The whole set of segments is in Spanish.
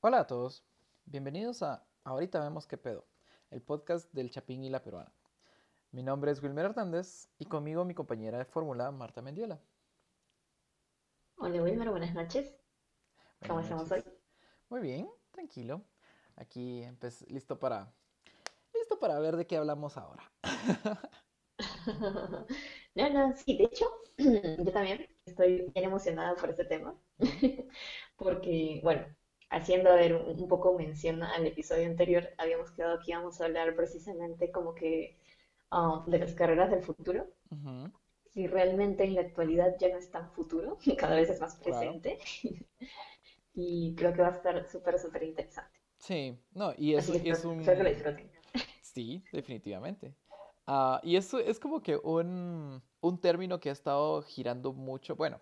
Hola a todos, bienvenidos a Ahorita vemos qué pedo, el podcast del Chapín y la Peruana. Mi nombre es Wilmer Hernández y conmigo mi compañera de fórmula, Marta Mendiola. Hola Wilmer, buenas noches. ¿Cómo estamos hoy? Muy bien, tranquilo. Aquí empe- listo para listo para ver de qué hablamos ahora. No, no, sí, de hecho, yo también estoy bien emocionada por este tema, porque, bueno, haciendo ver un poco mención al episodio anterior, habíamos quedado que íbamos a hablar precisamente como que ah, de las carreras del futuro, Ujú, y realmente en la actualidad ya no es tan futuro, cada vez es más claro. presente, y creo que va a estar súper, súper interesante. Sí, no, y es, y es un sí, definitivamente. Ah, y eso es como que un, un término que ha estado girando mucho. Bueno,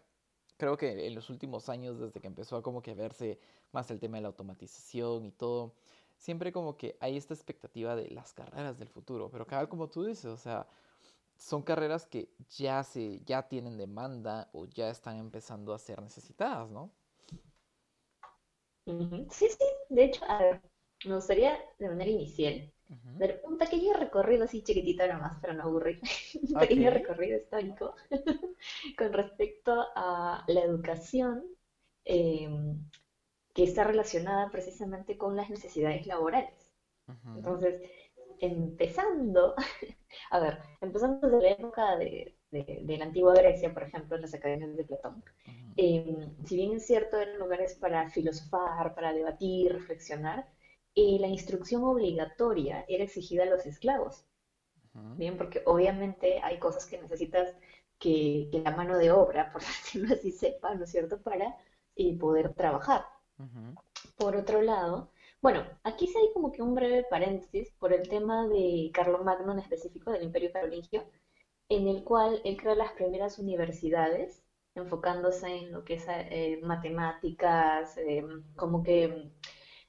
creo que en los últimos años, desde que empezó a como que verse más el tema de la automatización y todo, siempre como que hay esta expectativa de las carreras del futuro, pero cada como tú dices, o sea, son carreras que ya se, ya tienen demanda o ya están empezando a ser necesitadas, ¿no? Sí, sí, de hecho, a ver, me gustaría de manera inicial dar un pequeño recorrido así chiquitito nomás para no aburrir, un pequeño recorrido histórico con respecto a la educación eh, que está relacionada precisamente con las necesidades laborales. Entonces, empezando, a ver, empezando desde la época de, de- de la antigua Grecia, por ejemplo, en las academias de Platón, eh, si bien es cierto, eran lugares para filosofar, para debatir, reflexionar, eh, la instrucción obligatoria era exigida a los esclavos, bien, porque obviamente hay cosas que necesitas que, que la mano de obra, por decirlo así, sepa, ¿no es cierto?, para eh, poder trabajar. Por otro lado, bueno, aquí sí hay como que un breve paréntesis por el tema de Carlomagno en específico, del Imperio Carolingio, en el cual él crea las primeras universidades, enfocándose en lo que es eh, matemáticas, eh, como que,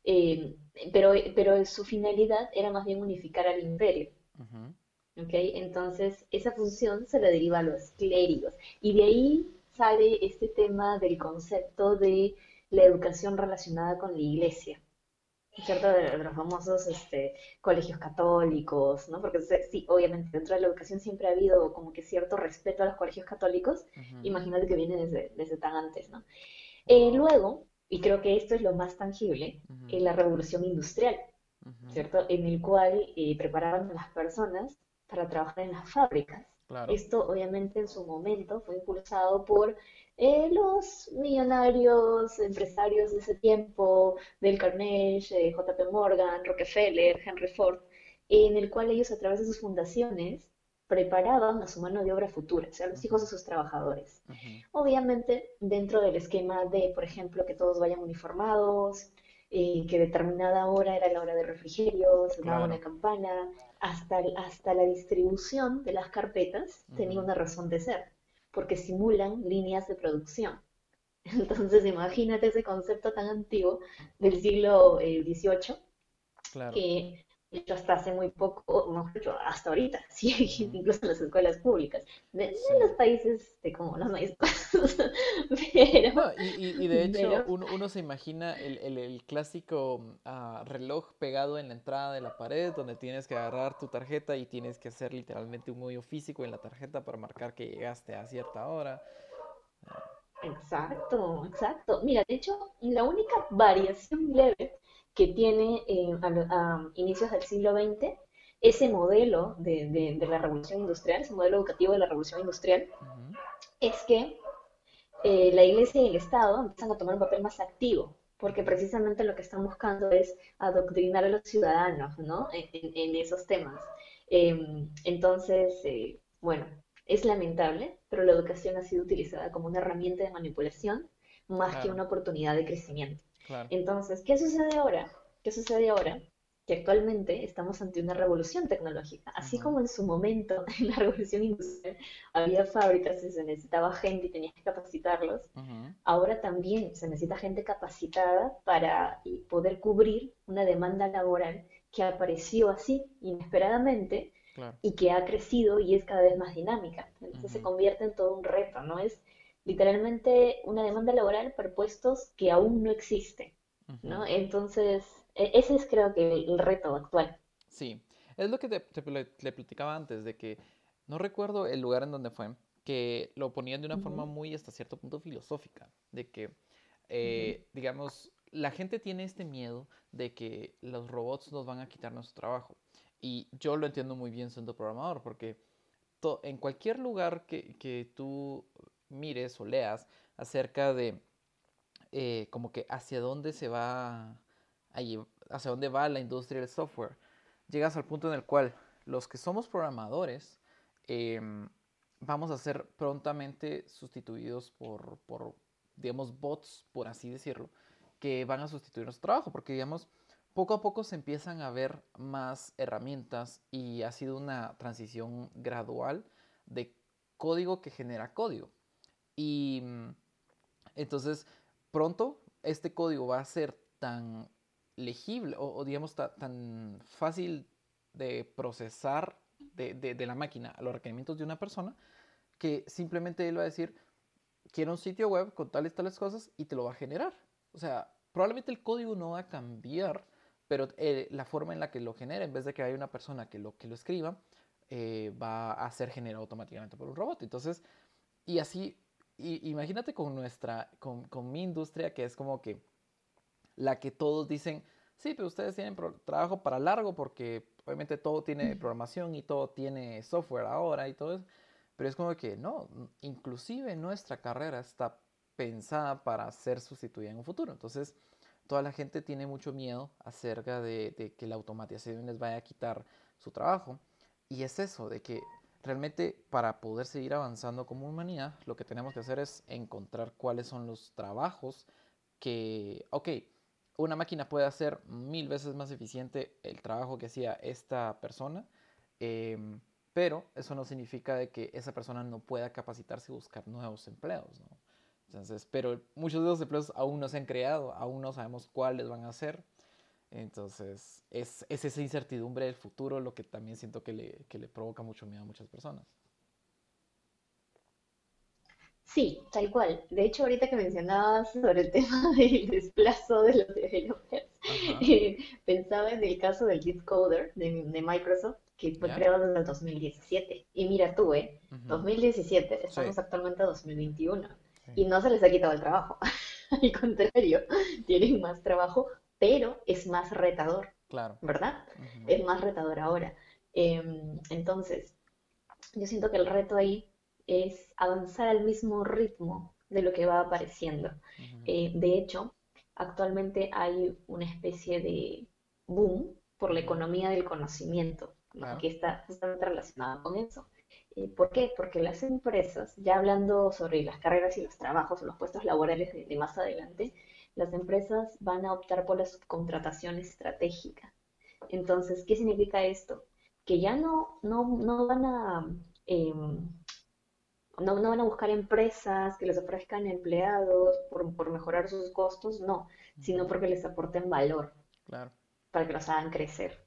eh, pero, pero su finalidad era más bien unificar al imperio. ¿ok? Entonces, esa función se la deriva a los clérigos, y de ahí sale este tema del concepto de la educación relacionada con la iglesia. ¿cierto? De, los famosos este, colegios católicos, ¿no? Porque sí, obviamente dentro de la educación siempre ha habido como que cierto respeto a los colegios católicos, Ujú. imagínate que viene desde, desde tan antes, ¿no? Eh, luego, y creo que esto es lo más tangible, Ujú, en la revolución industrial, ujú, ¿cierto? En el cual eh, preparaban a las personas para trabajar en las fábricas. Claro. Esto obviamente en su momento fue impulsado por eh, los millonarios empresarios de ese tiempo, Del Carnegie, eh, J. P. Morgan, Rockefeller, Henry Ford, en el cual ellos a través de sus fundaciones preparaban a su mano de obra futura, o sea, los hijos de sus trabajadores. Obviamente, dentro del esquema de, por ejemplo, que todos vayan uniformados, eh, que determinada hora era la hora de refrigerio, sonaba una Claro. campana, hasta, hasta la distribución de las carpetas tenía una razón de ser, porque simulan líneas de producción. Entonces, imagínate ese concepto tan antiguo del siglo eh, XVIII Claro. que de hecho hasta hace muy poco, o mejor dicho, hasta ahorita, sí, incluso en las escuelas públicas, de, Sí. los países de como los maestros, pero, No, y, de hecho pero, uno, uno se imagina el, el- el clásico ah, reloj pegado en la entrada de la pared donde tienes que agarrar tu tarjeta y tienes que hacer literalmente un hoyo físico en la tarjeta para marcar que llegaste a cierta hora. Exacto, exacto. Mira, de hecho, la única variación leve que tiene eh, a, inicios del siglo XX, ese modelo de, de, de la revolución industrial, ese modelo educativo de la revolución industrial, es que eh, la iglesia y el Estado empiezan a tomar un papel más activo, porque precisamente lo que están buscando es adoctrinar a los ciudadanos, ¿no? En, en- en esos temas. Em, entonces, eh, bueno, es lamentable, pero la educación ha sido utilizada como una herramienta de manipulación más que una oportunidad de crecimiento. Claro. Entonces, ¿qué sucede ahora? ¿Qué sucede ahora? Que actualmente estamos ante una revolución tecnológica. Así como en su momento, en la revolución industrial, había fábricas y se necesitaba gente y tenías que capacitarlos, ahora también se necesita gente capacitada para eh, poder cubrir una demanda laboral que apareció así, inesperadamente, Claro. y que ha crecido y es cada vez más dinámica. Entonces se convierte en todo un reto, ¿no? Es literalmente una demanda laboral para puestos que aún no existen. ¿no? Entonces, e, ese es creo que el reto actual. Sí, es lo que te, le platicaba antes, de que no recuerdo el lugar en donde fue, que lo ponían de una forma muy hasta cierto punto filosófica, de que, eh, digamos, la gente tiene este miedo de que los robots nos van a quitar nuestro trabajo. Y yo lo entiendo muy bien siendo programador, porque en cualquier lugar que, que, tú mires o leas acerca de eh, como que hacia dónde se va, hacia dónde va la industria del software, llegas al punto en el cual los que somos programadores em, vamos a ser prontamente sustituidos por, por, digamos, bots, por así decirlo, que van a sustituir nuestro trabajo, porque, digamos, poco a poco se empiezan a ver más herramientas y ha sido una transición gradual de código que genera código. Y mm, entonces, pronto este código va a ser tan legible o, digamos tan fácil de procesar de, de, la máquina a los requerimientos de una persona que simplemente él va a decir, quiero un sitio web con tales, tales cosas y te lo va a generar. O sea, probablemente el código no va a cambiar, pero eh, la forma en la que lo genera, en vez de que haya una persona que lo, que lo escriba, eh, va a ser generado automáticamente por un robot. Entonces, y así, imagínate con nuestra, con, con, mi industria, que es como que la que todos dicen, sí, pero ustedes tienen trabajo para largo porque obviamente todo tiene programación y todo tiene software ahora y todo eso. Pero es como que no, inclusive nuestra carrera está pensada para ser sustituida en un futuro. Entonces, toda la gente tiene mucho miedo acerca de, que la automatización les vaya a quitar su trabajo. Y es eso, de que realmente para poder seguir avanzando como humanidad, lo que tenemos que hacer es encontrar cuáles son los trabajos que, ok, una máquina puede hacer mil veces más eficiente el trabajo que hacía esta persona, em, pero eso no significa de que esa persona no pueda capacitarse y buscar nuevos empleos, ¿no? Entonces, pero muchos de los empleos aún no se han creado, aún no sabemos cuáles van a ser. Entonces, es, es esa incertidumbre del futuro lo que también siento que le, que le provoca mucho miedo a muchas personas. Sí, tal cual. De hecho, ahorita que mencionabas sobre el tema del desplazo de los developers, eh, pensaba en el caso del Git Coder de, de Microsoft, que fue creado desde el 2017. Y mira tú, ¿eh? 2017, estamos actualmente en 2021 y no se les ha quitado el trabajo. Al contrario, tienen más trabajo, pero es más retador. Claro. ¿Verdad? Es más retador ahora. Em, entonces, yo siento que el reto ahí es avanzar al mismo ritmo de lo que va apareciendo. Eh, de hecho, actualmente hay una especie de boom por la economía del conocimiento, que está justamente relacionada con eso. Eh, ¿Por qué? Porque las empresas, ya hablando sobre las carreras y los trabajos los puestos laborales de, más adelante, las empresas van a optar por la subcontratación estratégica. Entonces, ¿qué significa esto? Que ya no, no, van a... Em, no, van a buscar empresas que les ofrezcan empleados por, mejorar sus costos, no, sino porque les aporten valor para que los hagan crecer.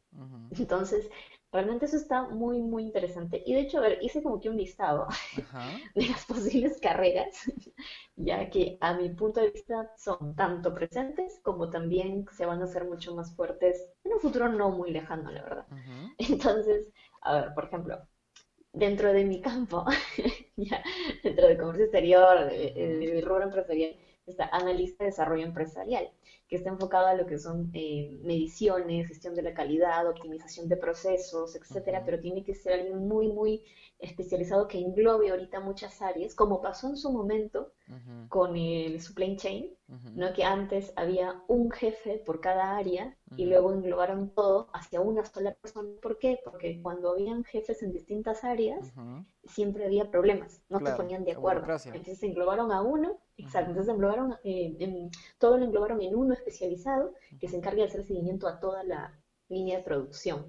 Entonces, Realmente eso está muy, muy interesante. Y de hecho, a ver, hice como que un listado de las posibles carreras, ya que a mi punto de vista son tanto presentes como también se van a hacer mucho más fuertes en un futuro no muy lejano, la verdad. Entonces, a ver, por ejemplo, dentro de mi campo, ya, dentro del comercio exterior, del rubro empresarial, está analista de desarrollo empresarial que está enfocado a lo que son eh, mediciones, gestión de la calidad, optimización de procesos, etcétera, pero tiene que ser alguien muy, muy especializado que englobe ahorita muchas áreas, como pasó en su momento con el supply chain, ¿no? que antes había un jefe por cada área y luego englobaron todo hacia una sola persona. ¿Por qué? Porque cuando habían jefes en distintas áreas, siempre había problemas, no se ponían de acuerdo. Entonces englobaron a uno, exacto, entonces englobaron, eh, todo lo englobaron en uno especializado que se encarga de hacer seguimiento a toda la línea de producción.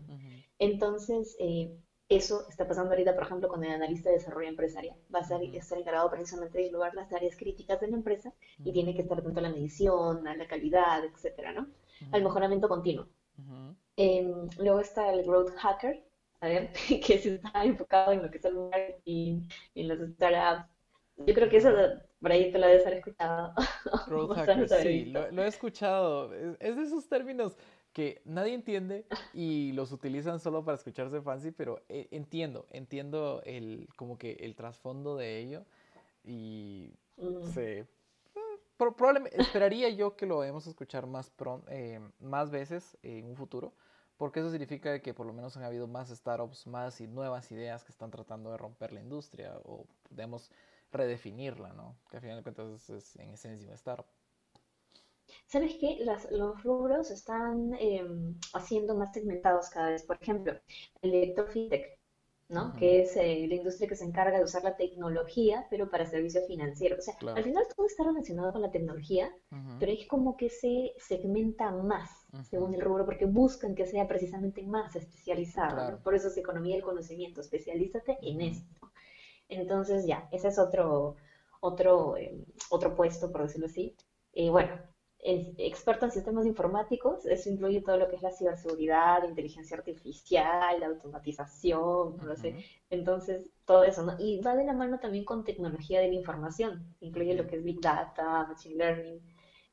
Entonces, eh, eso está pasando ahorita, por ejemplo, con el analista de desarrollo empresarial. Va a ser, estar encargado precisamente de englobar las áreas críticas de la empresa y tiene que estar atento a la medición, a la calidad, etcétera, ¿no? Al mejoramiento continuo. Em, luego está el Growth Hacker, a ver, que se está enfocado en lo que es el marketing, en las startups. Yo creo que eso Por ahí te lo debes haber escuchado. Sí, lo, he escuchado. Es, de esos términos que nadie entiende y los utilizan solo para escucharse fancy, pero eh, entiendo, entiendo el, como que el trasfondo de ello y mm. sí. probablemente, esperaría yo que lo vayamos a escuchar más, pronto, eh, más veces en un futuro, porque eso significa que por lo menos han habido más startups, más y nuevas ideas que están tratando de romper la industria o, digamos, redefinirla, ¿no? Que al final de cuentas es, en esencia un startup. ¿Sabes qué? los rubros están em, haciendo más segmentados cada vez. Por ejemplo, el fintech, ¿no? Que es eh, la industria que se encarga de usar la tecnología, pero para servicios financieros. O sea, al final todo está relacionado con la tecnología, pero es como que se segmenta más según el rubro, porque buscan que sea precisamente más especializado. Por eso es economía del conocimiento, especialízate en esto. Entonces, ya, ese es otro, otro, em, otro puesto, por decirlo así. Y bueno, experto en sistemas informáticos, eso incluye todo lo que es la ciberseguridad, inteligencia artificial, la automatización, no sé. Entonces, todo eso, ¿no? Y va de la mano también con tecnología de la información, incluye lo que es Big Data, Machine Learning,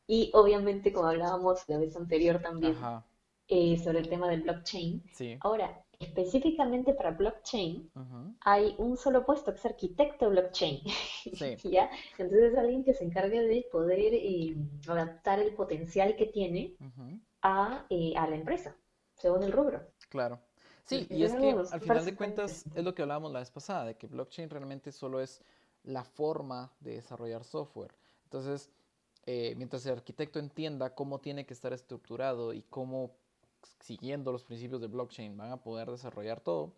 y obviamente, como hablábamos la vez anterior también, eh, sobre el tema del blockchain. Ahora, específicamente para blockchain, hay un solo puesto que es arquitecto blockchain. ¿Ya? Entonces es alguien que se encarga de poder eh, adaptar el potencial que tiene a, eh, a, la empresa, según el rubro. Claro. Sí, y, es que al final de cuentas es lo que hablábamos la vez pasada, de que blockchain realmente solo es la forma de desarrollar software. Entonces, eh, mientras el arquitecto entienda cómo tiene que estar estructurado y cómo siguiendo los principios de blockchain van a poder desarrollar todo,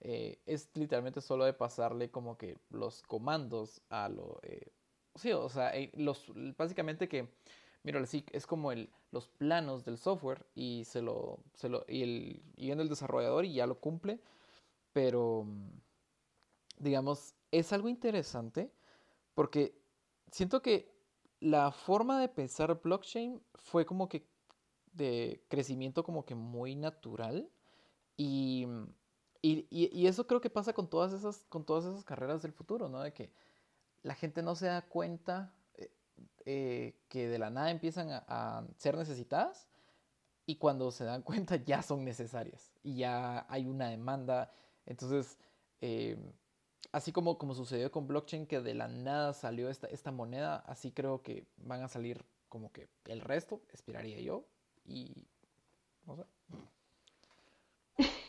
eh, es literalmente solo de pasarle como que los comandos a lo... Eh, sí, o sea, eh, los, básicamente que, mira, sí, es como el, los planos del software y se lo, se lo y, el, y viene el desarrollador y ya lo cumple, pero digamos, es algo interesante porque siento que la forma de pensar blockchain fue como que de crecimiento como que muy natural. Y, y, y, eso creo que pasa con todas, esas, con todas esas carreras del futuro, ¿no? De que la gente no se da cuenta eh, eh, que de la nada empiezan a, ser necesitadas y cuando se dan cuenta ya son necesarias y ya hay una demanda. Entonces, eh, así como, como sucedió con blockchain, que de la nada salió esta, esta moneda, así creo que van a salir como que el resto, esperaría yo, y no sé.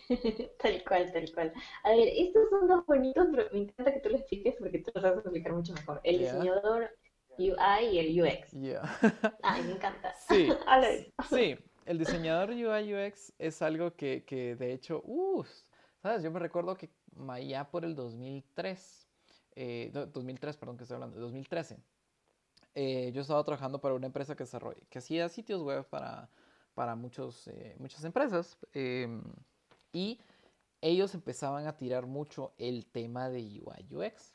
tal cual, tal cual. A ver, estos son dos bonitos, pero me encanta que tú lo expliques porque tú lo sabes explicar mucho mejor. El diseñador UI y el UX. Ay, me encanta. Sí, sí, el diseñador UI UX es algo que, que de hecho, uh, ¿sabes? Yo me recuerdo que ya por el 2003, eh, 2003, perdón, que estoy hablando, 2013, eh, yo estaba trabajando para una empresa que, que hacía sitios web para para muchos, eh, muchas empresas. Em, y ellos empezaban a tirar mucho el tema de UI UX.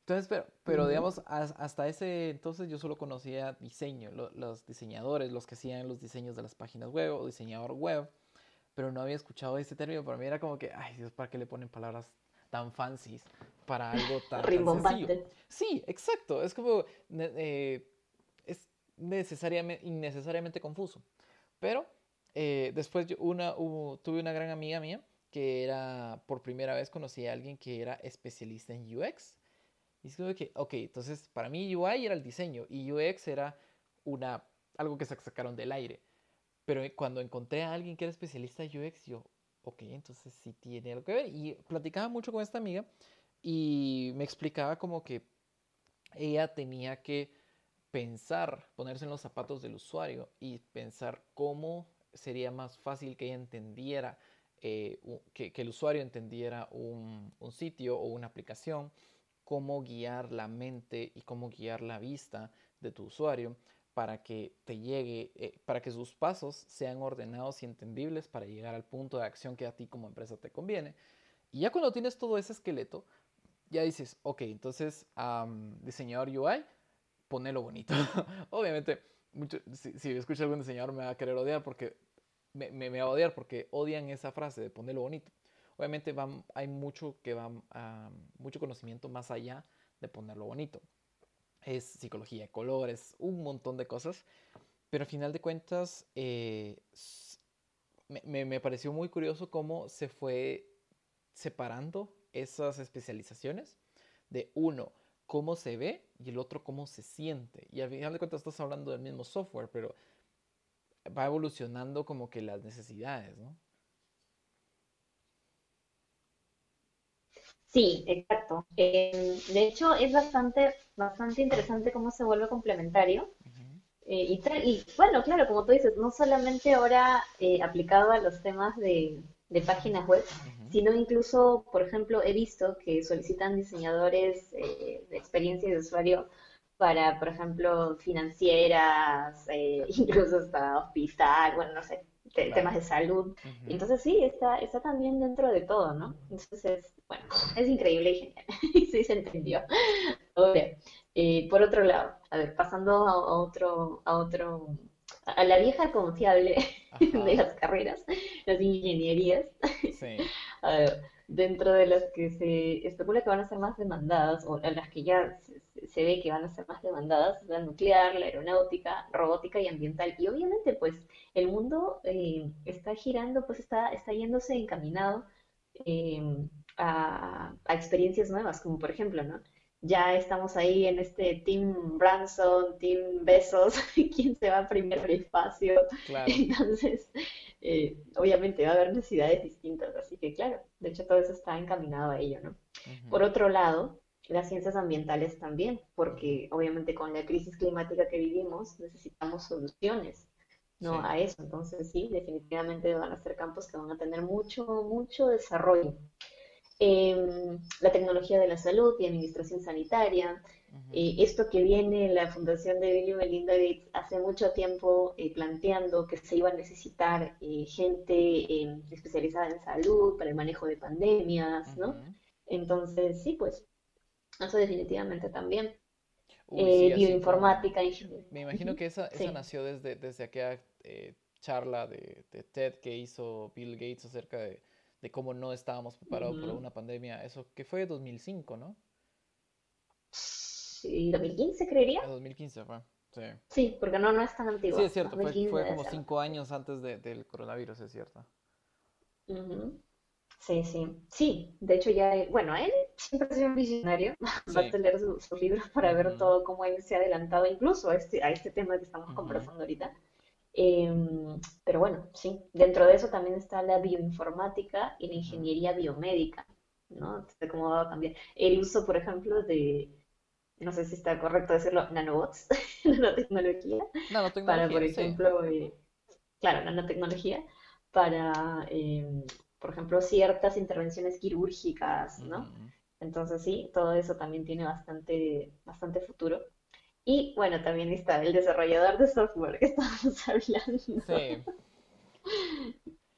Entonces, pero, pero digamos, hasta ese entonces yo solo conocía diseño, los diseñadores, los que hacían los diseños de las páginas web o diseñador web, pero no había escuchado ese término. Para mí era como que, ay Dios, ¿para qué le ponen palabras tan fancies para algo tan, sencillo? Sí, exacto. Es como, eh, es necesariamente, innecesariamente confuso. Pero eh, después yo una, tuve una gran amiga mía que era, por primera vez conocí a alguien que era especialista en UX. Y es que, ok, entonces para mí UI era el diseño y UX era una, algo que se sacaron del aire. Pero cuando encontré a alguien que era especialista en UX, yo, ok, entonces sí tiene algo que ver. Y platicaba mucho con esta amiga y me explicaba como que ella tenía que pensar, ponerse en los zapatos del usuario y pensar cómo sería más fácil que ella entendiera, eh, que, el usuario entendiera un, sitio o una aplicación, cómo guiar la mente y cómo guiar la vista de tu usuario para que te llegue, eh, para que sus pasos sean ordenados y entendibles para llegar al punto de acción que a ti como empresa te conviene. Y ya cuando tienes todo ese esqueleto, ya dices, ok, entonces diseñador UI, ponelo bonito. Obviamente, mucho, si, si escucha algún diseñador me va a querer odiar porque me, me, va a odiar porque odian esa frase de ponerlo bonito. Obviamente hay mucho que va mucho conocimiento más allá de ponerlo bonito. es psicología de colores, un montón de cosas. Pero al final de cuentas, eh, me, me, pareció muy curioso cómo se fue separando esas especializaciones de uno, cómo se ve y el otro, cómo se siente. Y al final de cuentas estás hablando del mismo software, pero va evolucionando como que las necesidades, ¿no? Sí, exacto. Eh, de hecho, es bastante, bastante interesante cómo se vuelve complementario. Eh, y, y, bueno, claro, como tú dices, no solamente ahora eh, aplicado a los temas de, páginas web, sino incluso, por ejemplo, he visto que solicitan diseñadores de experiencia de usuario para, por ejemplo, financieras, incluso hasta hospital, bueno, no sé, temas de salud. Entonces sí, está, está también dentro de todo, ¿no? Entonces, es, bueno, es increíble y genial. sí se entendió. Ahora, eh, por otro lado, a ver, pasando a, otro, a otro, a la vieja confiable de las carreras, las ingenierías. Sí. Dentro de las que se especula que van a ser más demandadas, o a las que ya se, ve que van a ser más demandadas, la nuclear, la aeronáutica, robótica y ambiental. Y obviamente, pues, el mundo eh, está girando, pues está, está yéndose encaminado em, a, a, experiencias nuevas, como por ejemplo, ¿no? Ya estamos ahí en este Team Branson, Team Besos, quién se va primero al espacio. Entonces, eh, obviamente va a haber necesidades distintas, así que claro, de hecho todo eso está encaminado a ello, ¿no? Por otro lado, las ciencias ambientales también, porque obviamente con la crisis climática que vivimos necesitamos soluciones, ¿no? A eso, entonces sí, definitivamente van a ser campos que van a tener mucho, mucho desarrollo. Em, la tecnología de la salud y administración sanitaria, eh, esto que viene la Fundación de Bill y Melinda Gates hace mucho tiempo eh, planteando que se iba a necesitar eh, gente em, especializada en salud para el manejo de pandemias, ¿no? Entonces, sí, pues, eso definitivamente también. bioinformática. Me imagino que esa, esa nació desde, desde aquella charla de, de, TED que hizo Bill Gates acerca de, de cómo no estábamos preparados para una pandemia. Eso que fue 2005, ¿no? Sí, 2015 creería. 2015 fue, sí. Sí, porque no, no es tan antiguo. Sí, es cierto, fue, fue, como cinco años antes de, del coronavirus, es cierto. Sí, sí. Sí, de hecho ya, bueno, él siempre ha sido un visionario. Basta leer sus, libros para ver todo cómo él se ha adelantado incluso a este, a este tema que estamos conversando ahorita. Em, pero bueno, sí, dentro de eso también está la bioinformática y la ingeniería biomédica, ¿no? cómo va a cambiar. El uso, por ejemplo, de, no sé si está correcto decirlo, nanobots, nanotecnología, nanotecnología para, por ejemplo, eh, claro, nanotecnología, para, em, por ejemplo, ciertas intervenciones quirúrgicas, ¿no? Entonces sí, todo eso también tiene bastante, bastante futuro. Y bueno, también está el desarrollador de software que estábamos hablando. Sí.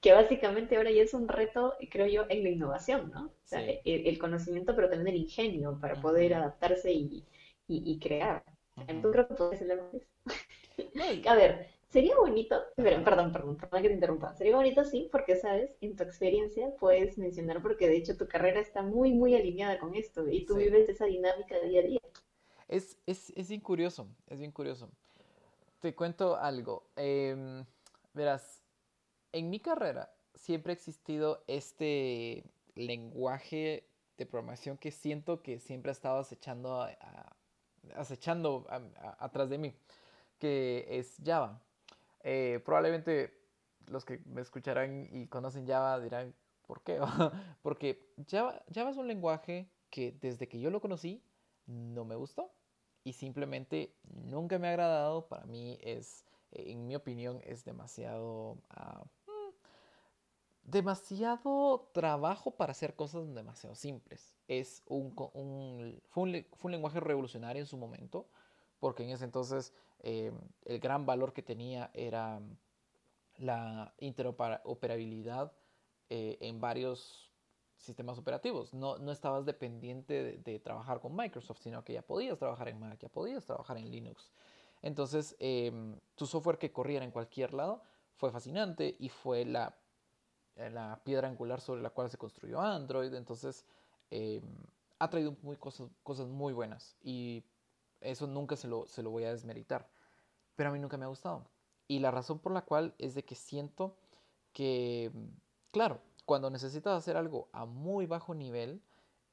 que básicamente ahora ya es un reto, creo yo, en la innovación, ¿no? O sea, el, conocimiento, pero también el ingenio para poder adaptarse y, y, crear. Entonces creo que puedes ser A ver, sería bonito, pero, perdón, perdón, perdón que te interrumpa, sería bonito sí, porque sabes, en tu experiencia puedes mencionar, porque de hecho tu carrera está muy, muy alineada con esto y tú vives esa dinámica de día a día. Es, es, es bien curioso, es bien curioso. Te cuento algo. Em, verás, en mi carrera siempre ha existido este lenguaje de programación que siento que siempre ha estado acechando, acechando atrás de mí, que es Java. Eh, probablemente los que me escucharán y conocen Java dirán, ¿por qué? Porque Java, Java es un lenguaje que desde que yo lo conocí no me gustó y simplemente nunca me ha agradado. Para mí es, en mi opinión, es demasiado... Ah, mm, demasiado trabajo para hacer cosas demasiado simples. Es un, un, fue, un, lenguaje revolucionario en su momento, porque en ese entonces em, el gran valor que tenía era la interoperabilidad eh, en varios sistemas operativos. No, no estabas dependiente de, trabajar con Microsoft, sino que ya podías trabajar en Mac, ya podías trabajar en Linux. Entonces, em, tu software que corriera en cualquier lado fue fascinante y fue la, la piedra angular sobre la cual se construyó Android. Entonces, em, ha traído muy cosas, cosas muy buenas. Y eso nunca se lo, se lo voy a desmeritar. Pero a mí nunca me ha gustado. Y la razón por la cual es de que siento que, claro, cuando necesitas hacer algo a muy bajo nivel,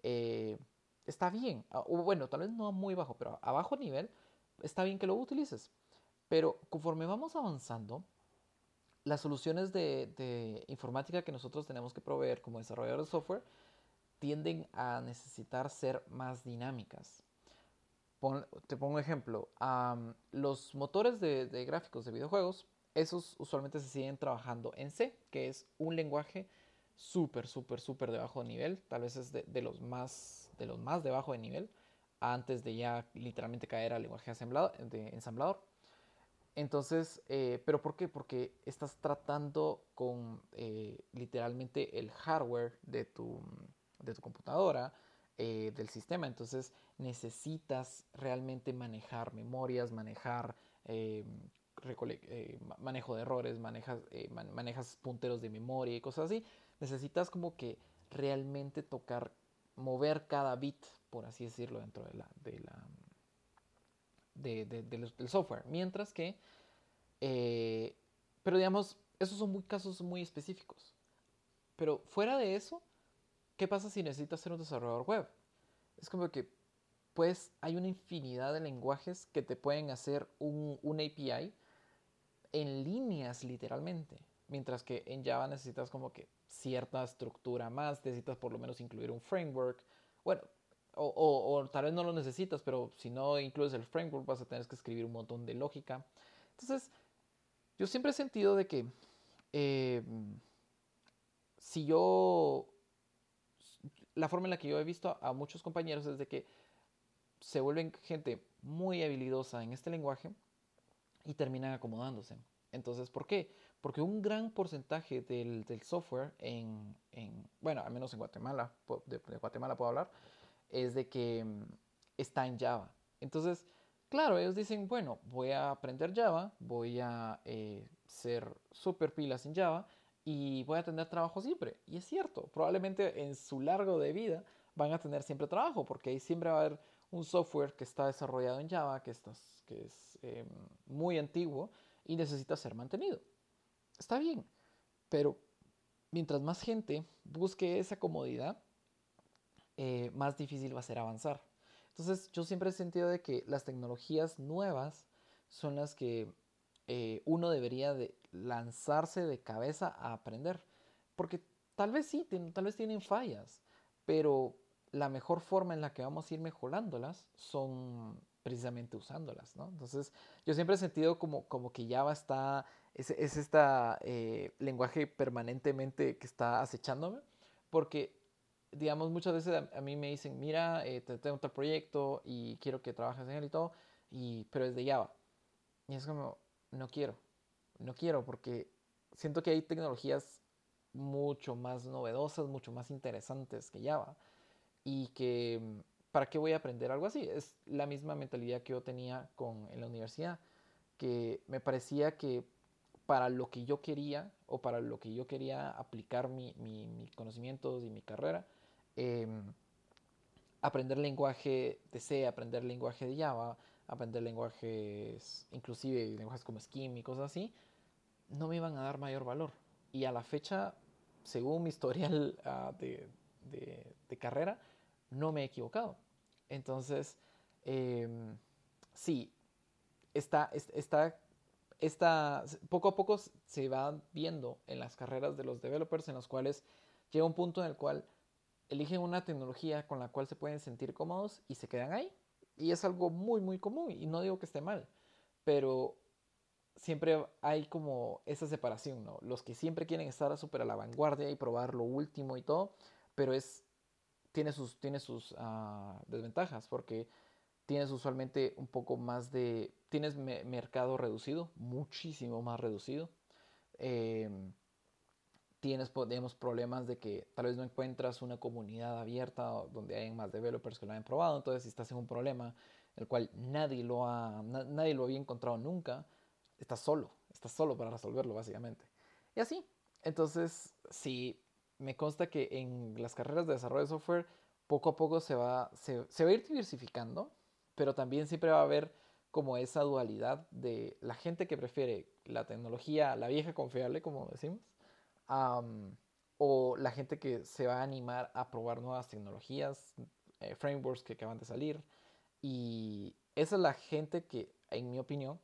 eh, está bien. O bueno, tal vez no a muy bajo, pero a bajo nivel, está bien que lo utilices. Pero conforme vamos avanzando, las soluciones de, informática que nosotros tenemos que proveer como desarrolladores de software tienden a necesitar ser más dinámicas. te pongo un ejemplo. los motores de, gráficos de videojuegos, esos usualmente se siguen trabajando en C, que es un lenguaje súper, súper, súper de bajo nivel. Tal vez es de, los más, de los más de bajo de nivel, antes de ya literalmente caer al lenguaje de ensamblador. Entonces, eh, ¿pero por qué? Porque estás tratando con eh, literalmente el hardware de tu, de tu computadora, eh, del sistema. Entonces, necesitas realmente manejar memorias, manejar manejo de errores, manejas, manejas punteros de memoria y cosas así. Necesitas como que realmente tocar, mover cada bit, por así decirlo, dentro de la, de del software. Mientras que, eh, pero digamos, esos son muy casos muy específicos. Pero fuera de eso, ¿qué pasa si necesitas ser un desarrollador web? Es como que, pues, hay una infinidad de lenguajes que te pueden hacer un, un API en líneas literalmente. Mientras que en Java necesitas como que cierta estructura más, necesitas por lo menos incluir un framework. Bueno, o, tal vez no lo necesitas, pero si no incluyes el framework vas a tener que escribir un montón de lógica. Entonces, yo siempre he sentido de que eh, si yo, la forma en la que yo he visto a, muchos compañeros es de que se vuelven gente muy habilidosa en este lenguaje y terminan acomodándose. Entonces, ¿por qué? Porque un gran porcentaje del, software en, bueno, al menos en Guatemala, de Guatemala puedo hablar, es de que mm, está en Java. Entonces, claro, ellos dicen, bueno, voy a aprender Java, voy a eh, ser súper pilas en Java y voy a tener trabajo siempre. Y es cierto, probablemente en su largo de vida van a tener siempre trabajo, porque ahí siempre va a haber un software que está desarrollado en Java, que, es em, muy antiguo y necesita ser mantenido. Está bien, pero mientras más gente busque esa comodidad, eh, más difícil va a ser avanzar. Entonces yo siempre he sentido de que las tecnologías nuevas son las que eh, uno debería de lanzarse de cabeza a aprender. Porque tal vez sí, tal vez tienen fallas, pero la mejor forma en la que vamos a ir mejorándolas son precisamente usándolas, ¿no? Entonces, yo siempre he sentido como, como que Java está, es, es este lenguaje permanentemente que está acechándome, porque digamos, muchas veces a, mí me dicen, mira, eh, te tengo tal proyecto y quiero que trabajes en él y todo, y, pero es de Java. Y es como, no quiero, no quiero porque siento que hay tecnologías mucho más novedosas, mucho más interesantes que Java. Y que, ¿para qué voy a aprender algo así? Es la misma mentalidad que yo tenía con, en la universidad, que me parecía que para lo que yo quería o para lo que yo quería aplicar mis mi conocimientos y mi carrera, Em, aprender lenguaje de C, aprender lenguaje de Java, aprender lenguajes, inclusive lenguajes como Scheme y cosas así, no me iban a dar mayor valor. Y a la fecha, según mi historial ah, de, carrera, no me he equivocado. Entonces, em, sí, está, está, está, poco a poco se va viendo en las carreras de los developers en los cuales llega un punto en el cual eligen una tecnología con la cual se pueden sentir cómodos y se quedan ahí. Y es algo muy, muy común y no digo que esté mal, pero siempre hay como esa separación, ¿no? Los que siempre quieren estar súper a la vanguardia y probar lo último y todo, pero es, tiene sus, tiene sus ah, desventajas porque tienes usualmente un poco más de, tienes mercado reducido, muchísimo más reducido. Eh, tienes, digamos, problemas de que tal vez no encuentras una comunidad abierta donde hay más developers que lo hayan probado. Entonces, si estás en un problema el cual nadie lo, ha, nadie lo había encontrado nunca, estás solo, estás solo para resolverlo, básicamente. Y así. Entonces, sí, me consta que en las carreras de desarrollo de software, poco a poco se va, se, se va a ir diversificando, pero también siempre va a haber como esa dualidad de la gente que prefiere la tecnología, la vieja confiable, como decimos, o la gente que se va a animar a probar nuevas tecnologías, eh, frameworks que acaban de salir. Y esa es la gente que, en mi opinión,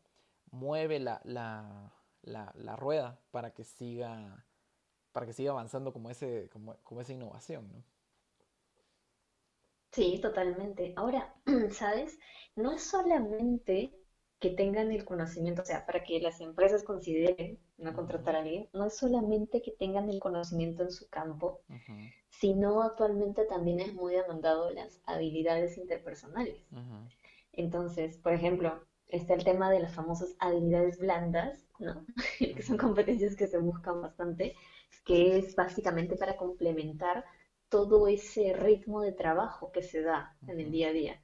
mueve la, la, la, rueda para que siga para que siga avanzando como, ese, como, como esa innovación, ¿no? Sí, totalmente. Ahora, ¿sabes? No es solamente que tengan el conocimiento, o sea, para que las empresas consideren no contratar a alguien, no es solamente que tengan el conocimiento en su campo, sino actualmente también es muy demandado las habilidades interpersonales. Entonces, por ejemplo, está el tema de las famosas habilidades blandas, ¿no? que son competencias que se buscan bastante, que es básicamente para complementar todo ese ritmo de trabajo que se da en el día a día.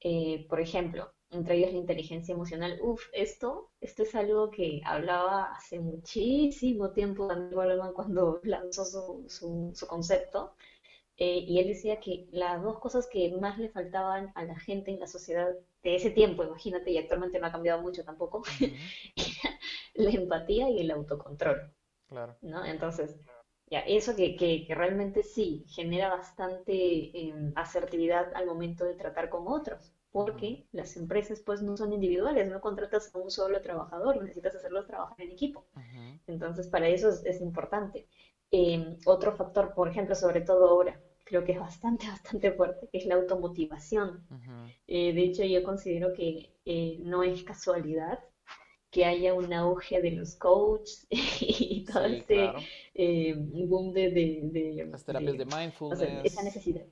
Eh, por ejemplo, entre ellos la inteligencia emocional. Uf, esto, esto es algo que hablaba hace muchísimo tiempo Daniel Goleman cuando lanzó su, su, concepto. Eh, y él decía que las dos cosas que más le faltaban a la gente en la sociedad de ese tiempo, imagínate, y actualmente no ha cambiado mucho tampoco, la empatía y el autocontrol. Claro. ¿no? Entonces, ya, eso que, que, realmente sí genera bastante em, asertividad al momento de tratar con otros, porque las empresas pues no son individuales, no contratas a un solo trabajador, necesitas hacerlos trabajar en equipo. Entonces, para eso es, importante. Em, otro factor, por ejemplo, sobre todo ahora, creo que es bastante, bastante fuerte, que es la automotivación. Eh, de hecho, yo considero que eh, no es casualidad que haya un auge de los coaches y todo este eh, boom de, de, Las terapias de, mindfulness. esa necesidad.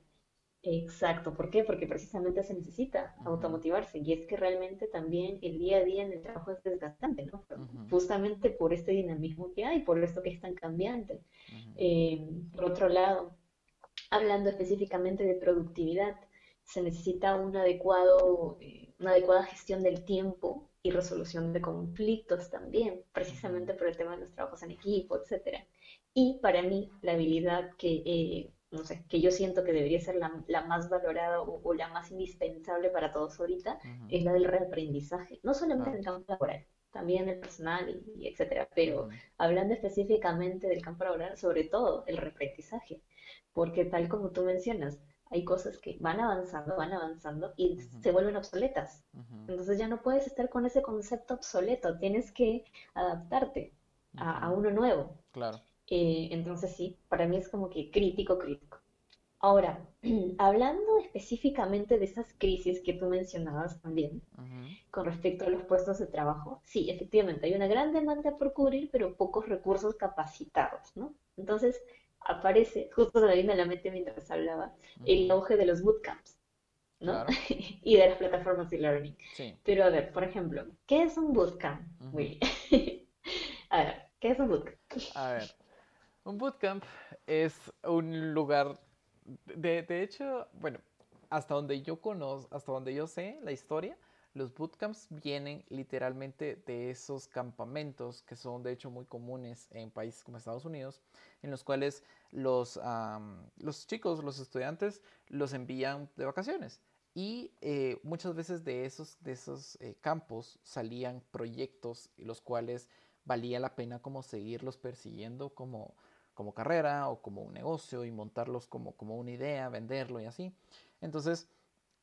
Exacto, ¿por qué? Porque precisamente se necesita automotivarse y es que realmente también el día a día en el trabajo es desgastante, ¿no? Justamente por este dinamismo que hay, por esto que es tan cambiante. Eh, por otro lado, hablando específicamente de productividad, se necesita un adecuado, eh, una adecuada gestión del tiempo y resolución de conflictos también, precisamente por el tema de los trabajos en equipo, etcétera. Y para mí, la habilidad que, eh, no sé, que yo siento que debería ser la, la más valorada o, la más indispensable para todos ahorita, es la del reaprendizaje, no solamente en el campo laboral, también el personal y, etcétera, pero hablando específicamente del campo laboral, sobre todo el reaprendizaje, porque tal como tú mencionas, hay cosas que van avanzando, van avanzando y se vuelven obsoletas. Entonces ya no puedes estar con ese concepto obsoleto, tienes que adaptarte a, uno nuevo. Claro. Eh, entonces sí, para mí es como que crítico, crítico. Ahora, hablando específicamente de esas crisis que tú mencionabas también, con respecto a los puestos de trabajo, sí, efectivamente, hay una gran demanda por cubrir, pero pocos recursos capacitados, ¿no? Entonces, aparece, justo se me vino a la mente mientras hablaba, el auge de los bootcamps, ¿no? y de las plataformas de learning. Pero a ver, por ejemplo, ¿qué es un bootcamp, a ver, ¿qué es un bootcamp? A ver, un bootcamp es un lugar, de, de hecho, bueno, hasta donde yo conozco, hasta donde yo sé la historia, los bootcamps vienen literalmente de esos campamentos que son de hecho muy comunes en países como Estados Unidos, en los cuales los, los chicos, los estudiantes, los envían de vacaciones. Y eh, muchas veces de esos, de esos eh, campos salían proyectos los cuales valía la pena como seguirlos persiguiendo como, como carrera o como un negocio y montarlos como, como una idea, venderlo y así. Entonces,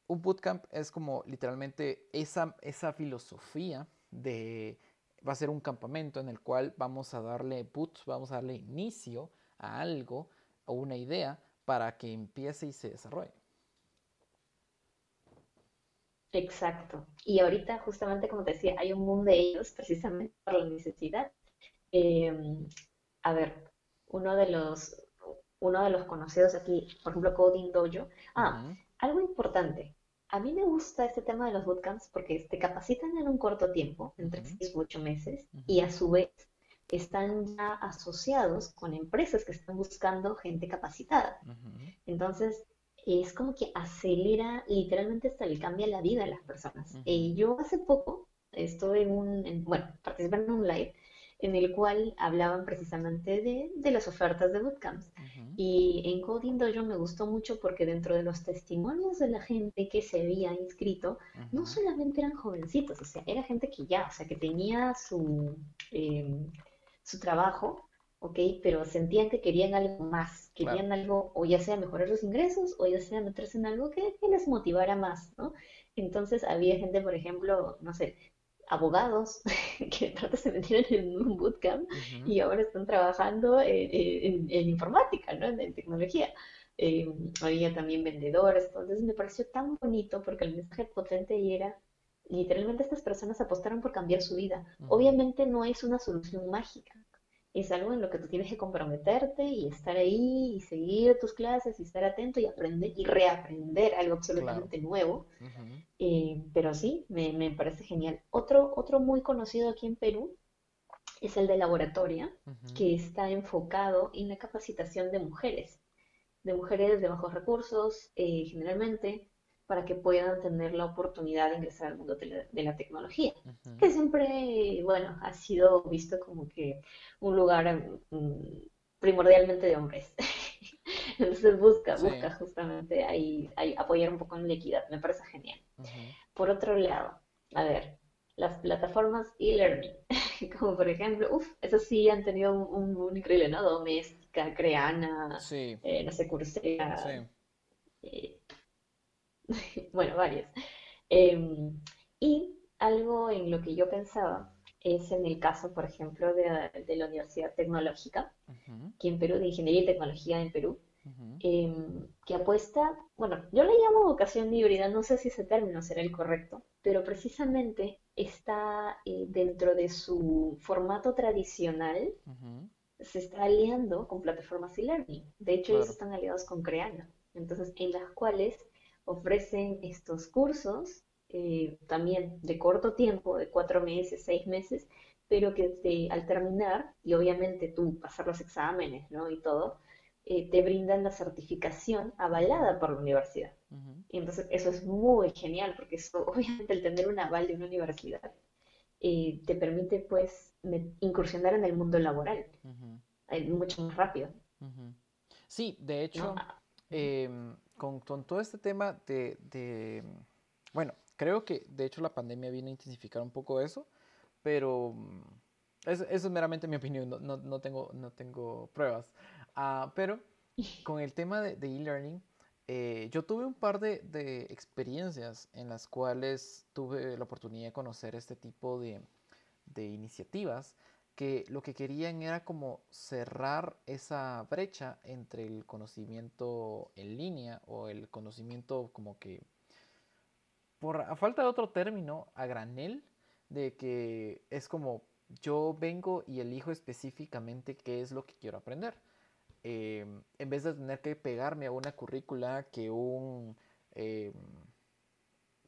un bootcamp es como literalmente esa, esa filosofía de va a ser un campamento en el cual vamos a darle boot, vamos a darle inicio a algo o una idea para que empiece y se desarrolle. Exacto. Y ahorita, justamente como te decía, hay un mundo de ellos precisamente por la necesidad. Em, a ver, uno de los uno de los conocidos aquí, por ejemplo, Coding Dojo. Ah, algo importante. A mí me gusta este tema de los bootcamps porque te capacitan en un corto tiempo, entre 6 u 8 meses, y a su vez están ya asociados con empresas que están buscando gente capacitada. Entonces, es como que acelera, literalmente hasta le cambia la vida a las personas. Eh, yo hace poco estuve en un, bueno, participé en un live en el cual hablaban precisamente de, de las ofertas de bootcamps. Y en Coding Dojo me gustó mucho porque dentro de los testimonios de la gente que se había inscrito, no solamente eran jovencitos, o sea, era gente que ya, o sea, que tenía su, em, su trabajo, ¿ok? Pero sentían que querían algo más, querían algo, o ya sea mejorar sus ingresos, o ya sea meterse en algo que, que les motivara más, ¿no? Entonces había gente, por ejemplo, no sé, abogados que se metieron en un bootcamp y ahora están trabajando en, informática, ¿no? En, tecnología. Eh, había también vendedores, entonces me pareció tan bonito porque el mensaje potente era, literalmente estas personas apostaron por cambiar su vida. Obviamente no es una solución mágica, es algo en lo que tú tienes que comprometerte y estar ahí y seguir tus clases y estar atento y aprender y reaprender algo absolutamente nuevo. Eh, pero sí, me, me, parece genial. Otro, otro muy conocido aquí en Perú es el de Laboratoria, que está enfocado en la capacitación de mujeres, de mujeres de bajos recursos, eh, generalmente, para que puedan tener la oportunidad de ingresar al mundo de la, tecnología, que siempre, bueno, ha sido visto como que un lugar mm, primordialmente de hombres. Entonces busca, busca justamente ahí, apoyar un poco en la equidad, me parece genial. Por otro lado, a ver, las plataformas e-learning, como por ejemplo, uff, esas sí han tenido un, increíble, ¿no? Doméstica, Creana, eh, no sé, Coursera. Sí. Eh, bueno, varios. Em, y algo en lo que yo pensaba es en el caso, por ejemplo, de, la Universidad Tecnológica, que en Perú, de Ingeniería y Tecnología en Perú, em, que apuesta, bueno, yo le llamo vocación híbrida, no sé si ese término será el correcto, pero precisamente está eh, dentro de su formato tradicional, se está aliando con plataformas e-learning. De hecho, ellos están aliados con Creana, entonces, en las cuales ofrecen estos cursos eh, también de corto tiempo, de cuatro meses, seis meses, pero que al terminar, y obviamente tú pasar los exámenes ¿no? y todo, eh, te brindan la certificación avalada por la universidad. Y entonces eso es muy genial, porque eso, obviamente el tener un aval de una universidad eh, te permite pues incursionar en el mundo laboral mucho más rápido. Sí, de hecho, em, con, todo este tema de, bueno, creo que de hecho la pandemia viene a intensificar un poco eso, pero mm, eso, es meramente mi opinión, no, tengo, no tengo pruebas. Ah, pero con el tema de e-learning, eh, yo tuve un par de, de, experiencias en las cuales tuve la oportunidad de conocer este tipo de, de iniciativas que lo que querían era como cerrar esa brecha entre el conocimiento en línea o el conocimiento como que, por a falta de otro término, a granel, de que es como yo vengo y elijo específicamente qué es lo que quiero aprender. Em, en vez de tener que pegarme a una currícula que un, em,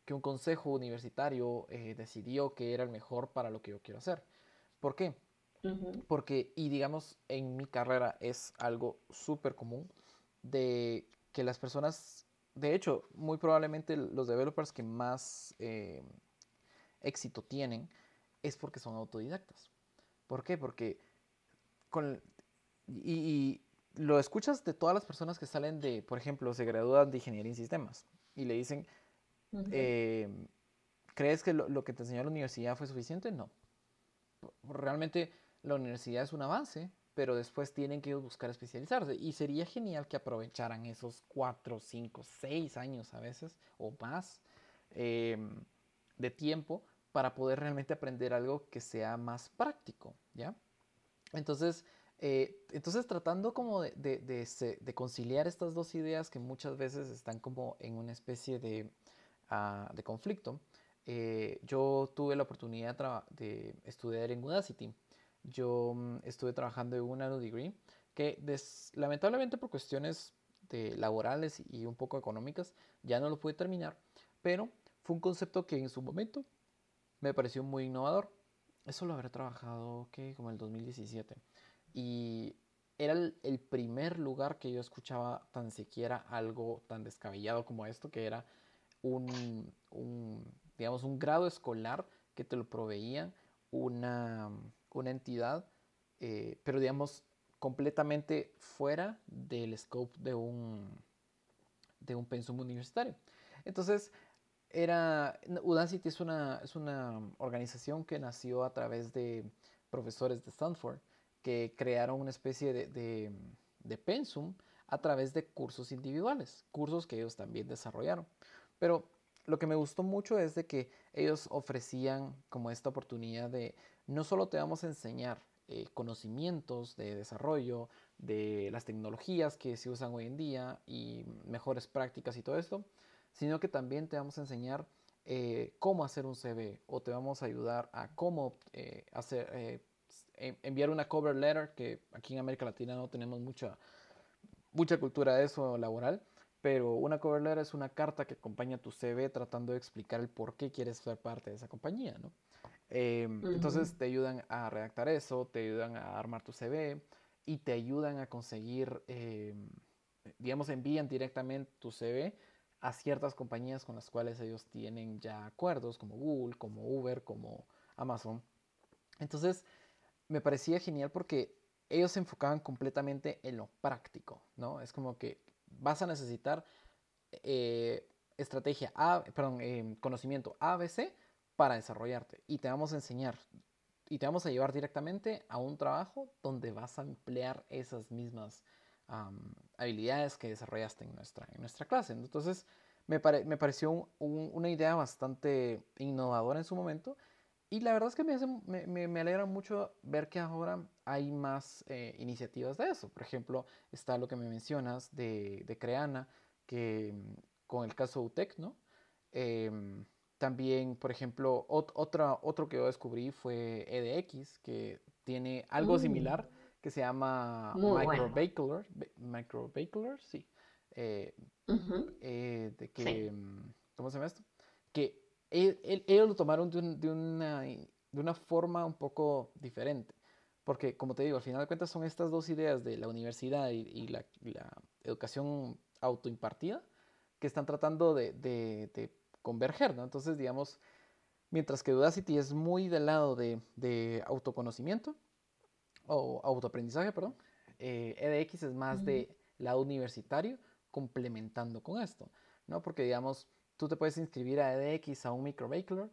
que un consejo universitario eh, decidió que era el mejor para lo que yo quiero hacer. ¿Por qué? Porque, y digamos, en mi carrera es algo súper común de que las personas, de hecho, muy probablemente los developers que más eh, éxito tienen es porque son autodidactas. ¿Por qué? Porque con, y, lo escuchas de todas las personas que salen de, por ejemplo, se gradúan de ingeniería en sistemas y le dicen, eh, ¿crees que lo, lo, que te enseñó la universidad fue suficiente? No. Realmente la universidad es un avance, pero después tienen que buscar especializarse. Y sería genial que aprovecharan esos cuatro, cinco, seis años a veces o más em, de tiempo para poder realmente aprender algo que sea más práctico, ¿ya? Entonces, eh, entonces tratando como de, conciliar estas dos ideas que muchas veces están como en una especie de, ah, conflicto, eh, yo tuve la oportunidad de estudiar en Udacity yo mm, estuve trabajando en un degree que lamentablemente por cuestiones laborales y un poco económicas ya no lo pude terminar, pero fue un concepto que en su momento me pareció muy innovador. Eso lo habré trabajado que como el 2017 y era el, primer lugar que yo escuchaba tan siquiera algo tan descabellado como esto, que era un, un digamos, un grado escolar que te lo proveía una, una entidad, eh, pero digamos, completamente fuera del scope de un, de un pensum universitario. Entonces, era, Udacity es una, es una organización que nació a través de profesores de Stanford que crearon una especie de, de, de pensum a través de cursos individuales, cursos que ellos también desarrollaron. Pero lo que me gustó mucho es de que ellos ofrecían como esta oportunidad de no solo te vamos a enseñar eh, conocimientos de desarrollo, de las tecnologías que se usan hoy en día y mejores prácticas y todo esto, sino que también te vamos a enseñar eh, cómo hacer un CV o te vamos a ayudar a cómo eh, hacer, enviar una cover letter, que aquí en América Latina no tenemos mucha, mucha cultura de eso laboral, pero una cover letter es una carta que acompaña tu CV tratando de explicar el por qué quieres ser parte de esa compañía, ¿no? Em, entonces te ayudan a redactar eso, te ayudan a armar tu CV y te ayudan a conseguir, em, digamos, envían directamente tu CV a ciertas compañías con las cuales ellos tienen ya acuerdos, como Google, como Uber, como Amazon. Entonces, me parecía genial porque ellos se enfocaban completamente en lo práctico, ¿no? Es como que vas a necesitar eh, estrategia A, perdón, em, conocimiento ABC para desarrollarte y te vamos a enseñar y te vamos a llevar directamente a un trabajo donde vas a emplear esas mismas habilidades que desarrollaste en nuestra, en nuestra clase. Entonces, me, me pareció una idea bastante innovadora en su momento y la verdad es que me, me, me, alegra mucho ver que ahora hay más eh, iniciativas de eso. Por ejemplo, está lo que me mencionas de, de Creana, que mm, con el caso UTEC, ¿no? Em, también, por ejemplo, otra, otro que yo descubrí fue EDX, que tiene algo mm. similar que se llama Microbacular. Microbacular, sí. Eh, eh, de que, mm, ¿Cómo se llama esto? Que ellos lo tomaron de, una, de una forma un poco diferente. Porque, como te digo, al final de cuentas son estas dos ideas de la universidad y, la, la, educación autoimpartida que están tratando de, de converger, ¿no? Entonces, digamos, mientras que Udacity es muy del lado de, autoconocimiento o autoaprendizaje, perdón, EDX eh, e es más de lado universitario complementando con esto, ¿no? Porque, digamos, tú te puedes inscribir a EDX a un microbacular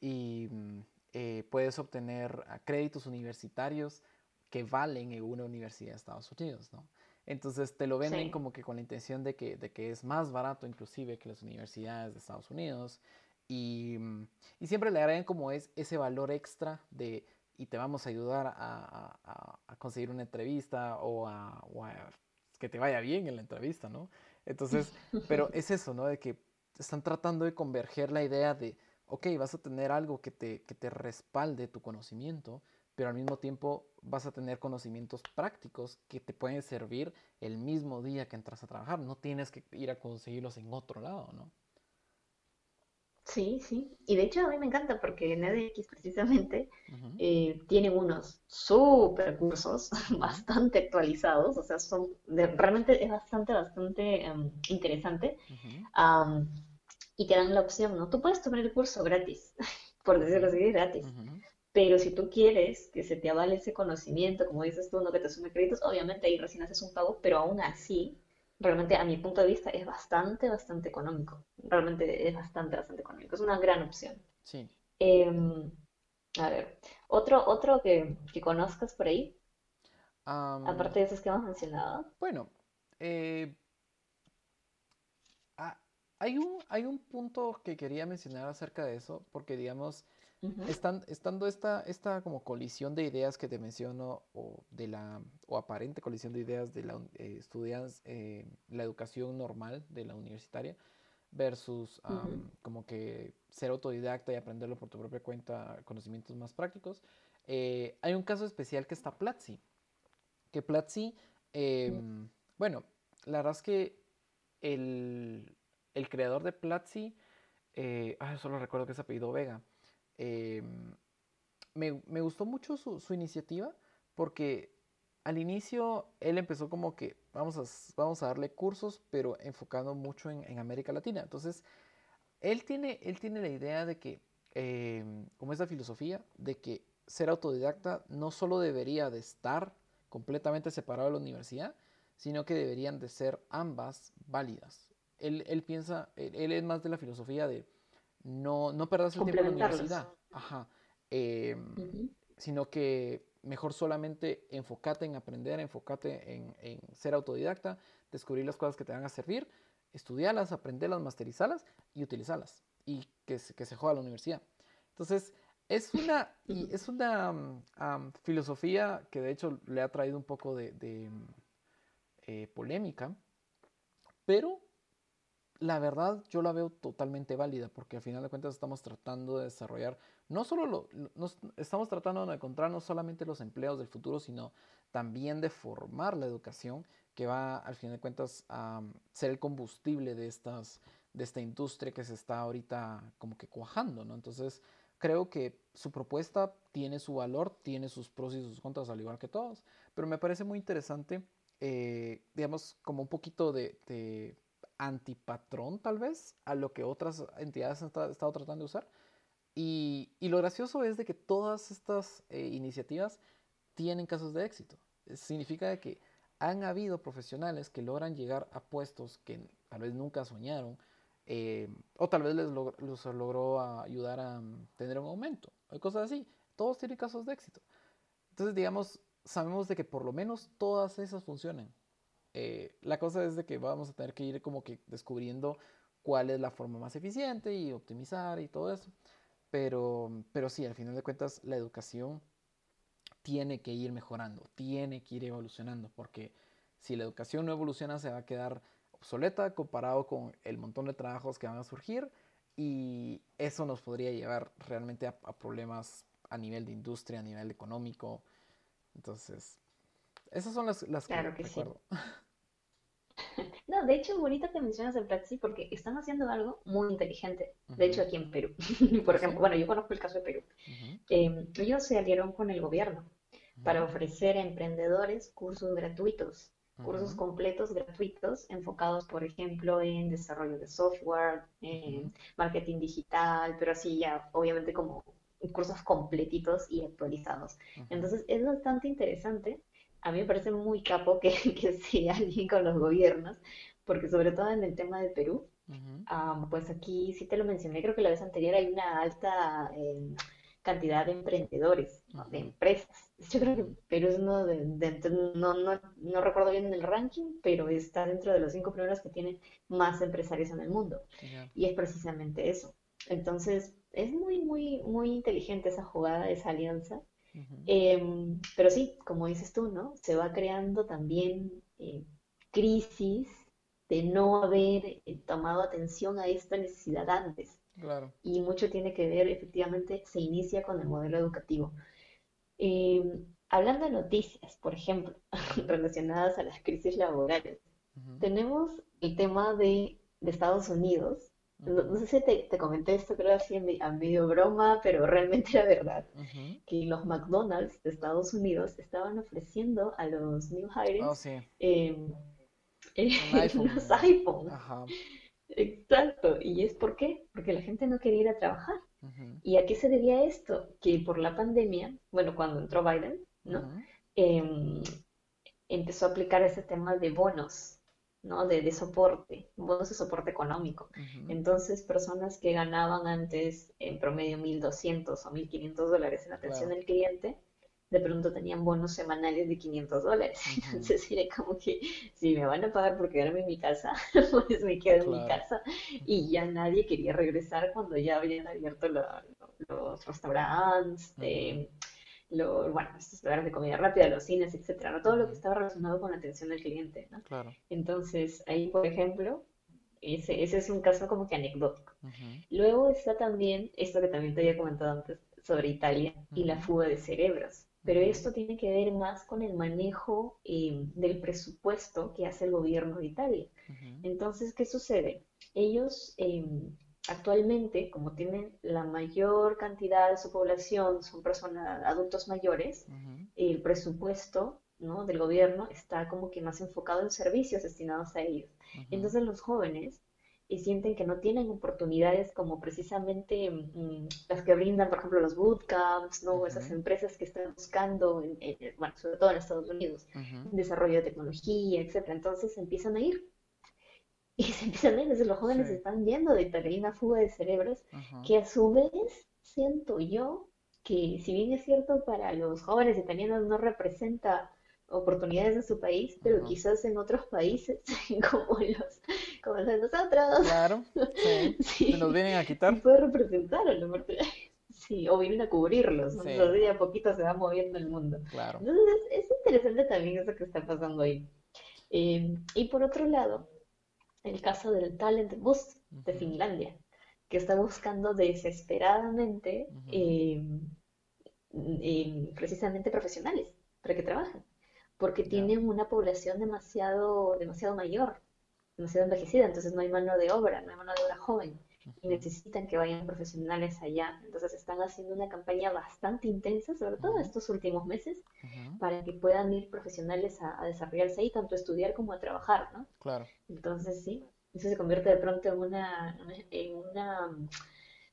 y mm, eh, puedes obtener créditos universitarios que valen en una universidad de Estados Unidos, ¿no? Entonces te lo venden como que con la intención de que, de que es más barato inclusive que las universidades de Estados Unidos. Y, mm, y siempre le agregan como es ese valor extra de y te vamos a ayudar a, a, conseguir una entrevista o a, que te vaya bien en la entrevista, ¿no? Entonces, pero es eso, ¿no? De que están tratando de converger la idea de, ok, vas a tener algo que te, que te respalde tu conocimiento, pero al mismo tiempo vas a tener conocimientos prácticos que te pueden servir el mismo día que entras a trabajar. No tienes que ir a conseguirlos en otro lado, ¿no? Sí, sí. Y de hecho a mí me encanta porque en EDX precisamente eh, tienen unos super cursos bastante actualizados, o sea, son realmente es bastante, bastante em, interesante. y te dan la opción, ¿no? Tú puedes tomar el curso gratis, por decirlo así, gratis. Pero si tú quieres que se te avale ese conocimiento, como dices tú, no que te sume créditos, obviamente ahí recién haces un pago, pero aún así, realmente a mi punto de vista es bastante, bastante económico. Realmente es bastante, bastante económico. Es una gran opción. Sí. Em, a ver, otro, otro que, conozcas por ahí, aparte de esos que hemos mencionado. Bueno, eh, ah, hay, un, hay un punto que quería mencionar acerca de eso, porque digamos, estando esta, esta como colisión de ideas que te menciono, o de la, o aparente colisión de ideas de la eh, estudias eh, la educación normal de la universitaria, versus como que ser autodidacta y aprenderlo por tu propia cuenta, conocimientos más prácticos. Eh, hay un caso especial que está Platzi. Que Platzi, em, bueno, la verdad es que el, el creador de Platzi, ah, solo recuerdo que es apellido Vega, Em, me, gustó mucho su, iniciativa porque al inicio él empezó como que vamos a, darle cursos, pero enfocando mucho en, América Latina. Entonces, él tiene, él tiene la idea de que, eh, como esa filosofía, de que ser autodidacta no solo debería de estar completamente separado de la universidad, sino que deberían de ser ambas válidas. Él, él piensa, él, es más de la filosofía de no, no perdas el tiempo en la universidad, Ajá. Em, sino que mejor solamente enfócate en aprender, enfócate en, en, ser autodidacta, descubrir las cosas que te van a servir, estudiarlas, aprenderlas, masterizarlas y utilizarlas. Y que, se, que se juegue a la universidad. Entonces, es una, y es una mm, filosofía que de hecho le ha traído un poco de, mm, eh, polémica, pero la verdad yo la veo totalmente válida porque al final de cuentas estamos tratando de desarrollar, no solo lo, estamos tratando de encontrar no solamente los empleos del futuro, sino también de formar la educación que va al final de cuentas a ser el combustible de, estas, de esta industria que se está ahorita como que cuajando, ¿no? Entonces, creo que su propuesta tiene su valor, tiene sus pros y sus contras, al igual que todos, pero me parece muy interesante, eh, digamos, como un poquito de, antipatrón, tal vez, a lo que otras entidades han estado tratando de usar. Y, lo gracioso es de que todas estas eh, iniciativas tienen casos de éxito. Significa que han habido profesionales que logran llegar a puestos que tal vez nunca soñaron, eh, o tal vez les, logró ayudar a mm, tener un aumento, hay cosas así. Todos tienen casos de éxito. Entonces, digamos, sabemos de que por lo menos todas esas funcionan. Eh, la cosa es de que vamos a tener que ir como que descubriendo cuál es la forma más eficiente y optimizar y todo eso. Pero, pero sí, al final de cuentas, la educación tiene que ir mejorando, tiene que ir evolucionando, porque si la educación no evoluciona, se va a quedar obsoleta comparado con el montón de trabajos que van a surgir y eso nos podría llevar realmente a, problemas a nivel de industria, a nivel económico. Entonces, esas son las, las claro que, recuerdo. No, de hecho, bonito que mencionas el Platzi porque están haciendo algo muy inteligente. De hecho, aquí en Perú, por ejemplo, bueno, yo conozco el caso de Perú. Em, ellos se aliaron con el gobierno para ofrecer a emprendedores cursos gratuitos cursos completos gratuitos enfocados, por ejemplo, en desarrollo de software, en marketing digital, pero así ya, obviamente, como cursos completitos y actualizados. Entonces, es bastante interesante. A mí me parece muy capo que, que sea alguien con los gobiernos, porque sobre todo en el tema de Perú, pues aquí sí te lo mencioné, creo que la vez anterior hay una alta... Eh, cantidad de emprendedores, de empresas. Yo creo que Perú es uno de, no, no, no, recuerdo bien el ranking, pero está dentro de los cinco primeros que tienen más empresarios en el mundo. Y es precisamente eso. Entonces, es muy, muy, muy inteligente esa jugada, esa alianza. Em, pero sí, como dices tú, ¿no? Se va creando también eh, crisis de no haber eh, tomado atención a esta necesidad antes. Y mucho tiene que ver, efectivamente, se inicia con el modelo educativo. Eh, hablando de noticias, por ejemplo, relacionadas a las crisis laborales, tenemos el tema de, Estados Unidos. No, sé si te, comenté esto, creo así a medio broma, pero realmente era verdad, que los McDonald's de Estados Unidos estaban ofreciendo a los new hires oh, eh, unos iPhones. Exacto, ¿y es por qué? Porque la gente no quería ir a trabajar. ¿Y a qué se debía esto? Que por la pandemia, bueno, cuando entró Biden, ¿no? Em, empezó a aplicar ese tema de bonos, ¿no? De, soporte, bonos de soporte económico. Entonces, personas que ganaban antes en promedio 1.200 o 1.500 dólares en atención al cliente, de pronto tenían bonos semanales de 500 dólares. Entonces era como que si me van a pagar por quedarme en mi casa, pues me quedo en mi casa. Y ya nadie quería regresar cuando ya habían abierto los restaurantes, eh, bueno, estos lugares de comida rápida, los cines, etcétera, ¿no? todo lo que estaba relacionado con la atención al cliente. ¿no? Entonces ahí, por ejemplo, ese, ese es un caso como que anecdótico. Luego está también esto que también te había comentado antes sobre Italia y la fuga de cerebros pero esto tiene que ver más con el manejo eh, del presupuesto que hace el gobierno de Italia. Entonces, ¿qué sucede? Ellos eh, actualmente, como tienen la mayor cantidad de su población, son personas, adultos mayores, el presupuesto ¿no? del gobierno está como que más enfocado en servicios destinados a ellos. Entonces los jóvenes y sienten que no tienen oportunidades como precisamente mm, las que brindan, por ejemplo, los bootcamps, ¿no? Esas empresas que están buscando, bueno, sobre todo en Estados Unidos, desarrollo de tecnología, etcétera. Entonces empiezan a ir. Y se a los jóvenes están yendo de tal, una fuga de cerebros que a su vez siento yo que si bien es cierto para los jóvenes italianos no representa oportunidades en su país, pero quizás en otros países, como los, como los de nosotros. Claro, sí. Se nos vienen a quitar. Puede representar a la Sí, o vienen a cubrirlos. ¿no? Entonces, a poquito se va moviendo el mundo. Claro. Entonces, es, interesante también eso que está pasando ahí. Eh, y por otro lado, el caso del Talent Boost de Finlandia, que está buscando desesperadamente eh, eh, precisamente profesionales para que trabajen porque tienen una población demasiado, demasiado mayor, demasiado envejecida, entonces no hay mano de obra, no hay mano de obra joven y necesitan que vayan profesionales allá. Entonces están haciendo una campaña bastante intensa, sobre todo estos últimos meses, para que puedan ir profesionales a, desarrollarse ahí, tanto a estudiar como a trabajar, ¿no? Claro. Entonces sí, eso se convierte de pronto en una, en una,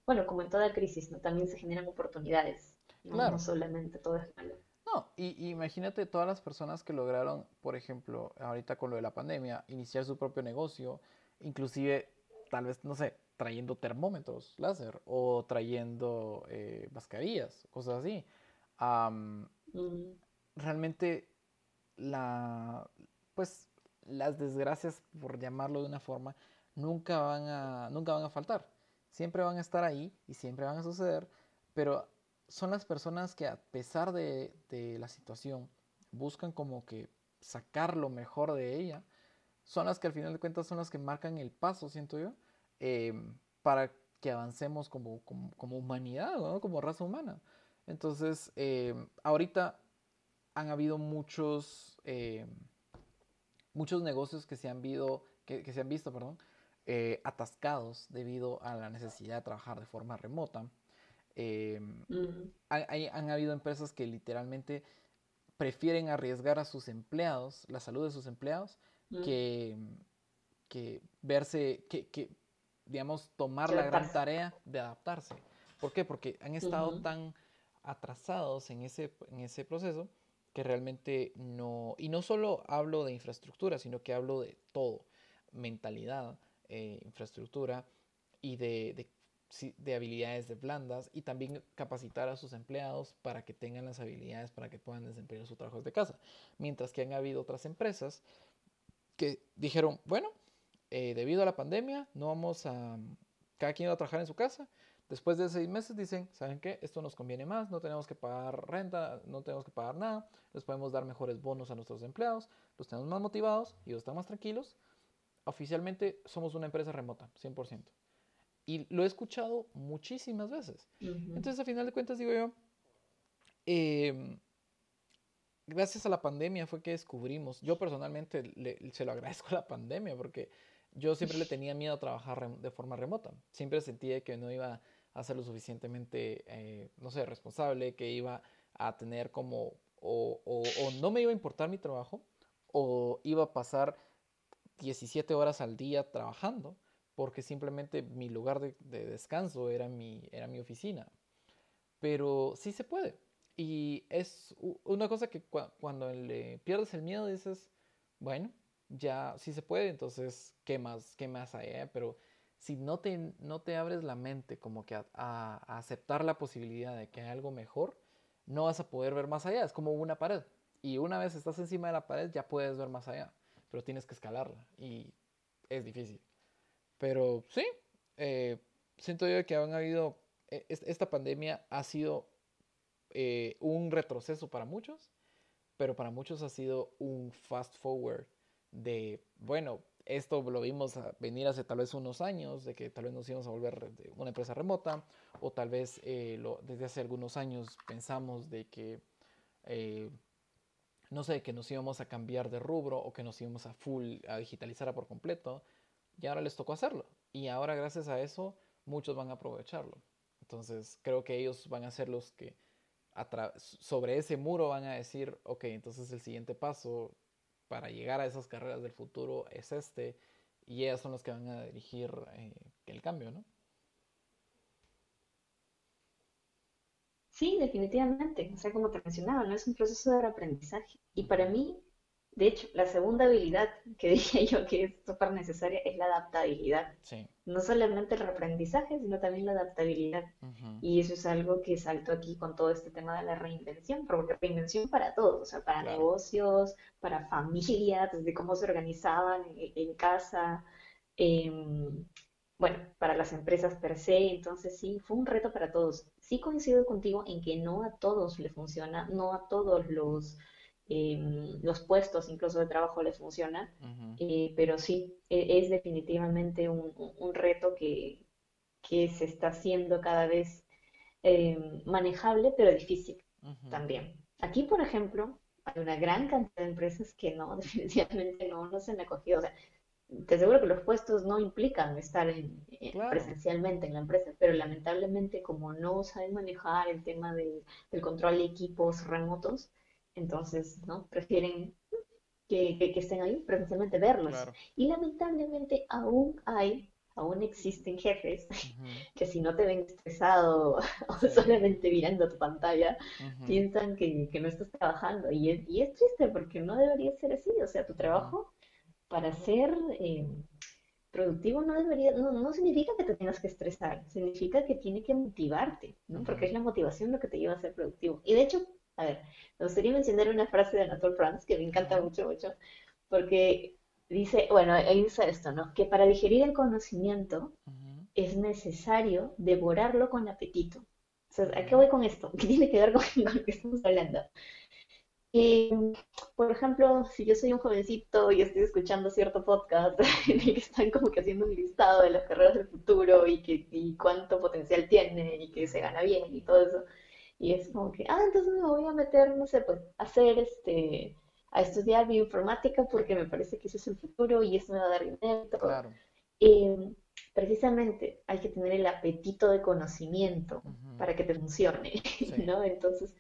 bueno, como en toda crisis, ¿no? También se generan oportunidades, no, no solamente todo es malo. No, y, imagínate todas las personas que lograron, por ejemplo, ahorita con lo de la pandemia, iniciar su propio negocio, inclusive, tal vez, no sé, trayendo termómetros láser o trayendo eh, mascarillas, cosas así. Realmente, la, pues, las desgracias, por llamarlo de una forma, nunca van a, nunca van a faltar. Siempre van a estar ahí y siempre van a suceder, pero son las personas que a pesar de, la situación buscan como que sacar lo mejor de ella, son las que al final de cuentas son las que marcan el paso, siento yo, em, para que avancemos como, como, humanidad, como raza humana. Entonces, em, ahorita han habido muchos, em, muchos negocios que se han, que, que se han visto perdón, eh, atascados debido a la necesidad de trabajar de forma remota. Eh, han, habido empresas que literalmente prefieren arriesgar a sus empleados, la salud de sus empleados, que, que verse, que, digamos, tomar la gran tarea de adaptarse. ¿Por qué? Porque han estado tan atrasados en ese, en ese proceso que realmente no, y no solo hablo de infraestructura, sino que hablo de todo, mentalidad, eh, infraestructura y de, de, de habilidades de blandas y también capacitar a sus empleados para que tengan las habilidades para que puedan desempeñar su trabajo desde casa. Mientras que han habido otras empresas que dijeron, bueno, eh, debido a la pandemia, no vamos a, cada quien va a trabajar en su casa. Después de seis meses dicen, ¿saben qué? Esto nos conviene más, no tenemos que pagar renta, no tenemos que pagar nada, les podemos dar mejores bonos a nuestros empleados, los tenemos más motivados y ellos están más tranquilos. Oficialmente somos una empresa remota, 100%. Y lo he escuchado muchísimas veces. Entonces, a final de cuentas, digo yo, em, gracias a la pandemia fue que descubrimos, yo personalmente se lo agradezco a la pandemia porque yo siempre le tenía miedo a trabajar de forma remota. Siempre sentía que no iba a ser lo suficientemente, eh, no sé, responsable, que iba a tener como, o, o, o no me iba a importar mi trabajo, o iba a pasar 17 horas al día trabajando porque simplemente mi lugar de, descanso era mi, era mi oficina. Pero sí se puede. Y es una cosa que cuando le pierdes el miedo dices, bueno, ya sí se puede, entonces, ¿qué más, qué más hay? Eh? Pero si no te, no te abres la mente como que a, a, aceptar la posibilidad de que hay algo mejor, no vas a poder ver más allá. Es como una pared. Y una vez estás encima de la pared ya puedes ver más allá, pero tienes que escalarla y es difícil. Pero sí, eh, siento yo que han habido, e, esta pandemia ha sido eh, un retroceso para muchos, pero para muchos ha sido un fast forward de, bueno, esto lo vimos venir hace tal vez unos años, de que tal vez nos íbamos a volver una empresa remota, o tal vez eh, desde hace algunos años pensamos de que, no sé, que nos íbamos a cambiar de rubro o que nos íbamos a full, a digitalizar por completo y ahora les tocó hacerlo. Y ahora gracias a eso muchos van a aprovecharlo. Entonces creo que ellos van a ser los que sobre ese muro van a decir, ok, entonces el siguiente paso para llegar a esas carreras del futuro es este y ellas son las que van a dirigir eh, el cambio, ¿no? Sí, definitivamente. O sea, como te mencionaba, no es un proceso de aprendizaje. Y para mí, de hecho, la segunda habilidad que dije yo que es súper necesaria es la adaptabilidad. Sí. No solamente el reaprendizaje, sino también la adaptabilidad. Y eso es algo que salto aquí con todo este tema de la reinvención, porque reinvención para todos, o sea, para negocios, para familias, desde cómo se organizaban en, casa, em, bueno, para las empresas per se. Entonces sí, fue un reto para todos. Sí coincido contigo en que no a todos les funciona, no a todos los Em, los puestos incluso de trabajo les funciona, eh, pero sí, e, es definitivamente un, reto que, se está haciendo cada vez em, manejable, pero difícil también. Aquí, por ejemplo, hay una gran cantidad de empresas que no, definitivamente no, no se han acogido. O sea, te aseguro que los puestos no implican estar presencialmente en la empresa, pero lamentablemente como no saben manejar el tema del control de equipos remotos, entonces, ¿no? Prefieren que, estén ahí, precisamente verlos. Y lamentablemente aún hay, aún existen jefes que si no te ven estresado o solamente mirando tu pantalla, piensan que, no estás trabajando. Y es, y es triste porque no debería ser así. O sea, tu trabajo para ser... Eh, productivo no debería, no, no, significa que te tengas que estresar, significa que tiene que motivarte, ¿no? Porque es la motivación lo que te lleva a ser productivo. Y de hecho, a ver, me gustaría mencionar una frase de Anatole France que me encanta mucho, mucho, porque dice, bueno, ahí dice esto, ¿no? Que para digerir el conocimiento es necesario devorarlo con apetito. O sea, ¿a qué voy con esto? ¿Qué tiene que ver con, lo que estamos hablando? por ejemplo, si yo soy un jovencito y estoy escuchando cierto podcast en el que están como que haciendo un listado de las carreras del futuro y, que, y cuánto potencial tiene y que se gana bien y todo eso, y es como que, ah, entonces me voy a meter, no sé, pues, a hacer este, a estudiar bioinformática porque me parece que eso es el futuro y eso me va a dar dinero. Claro. Y precisamente hay que tener el apetito de conocimiento para que te funcione, ¿no? Entonces,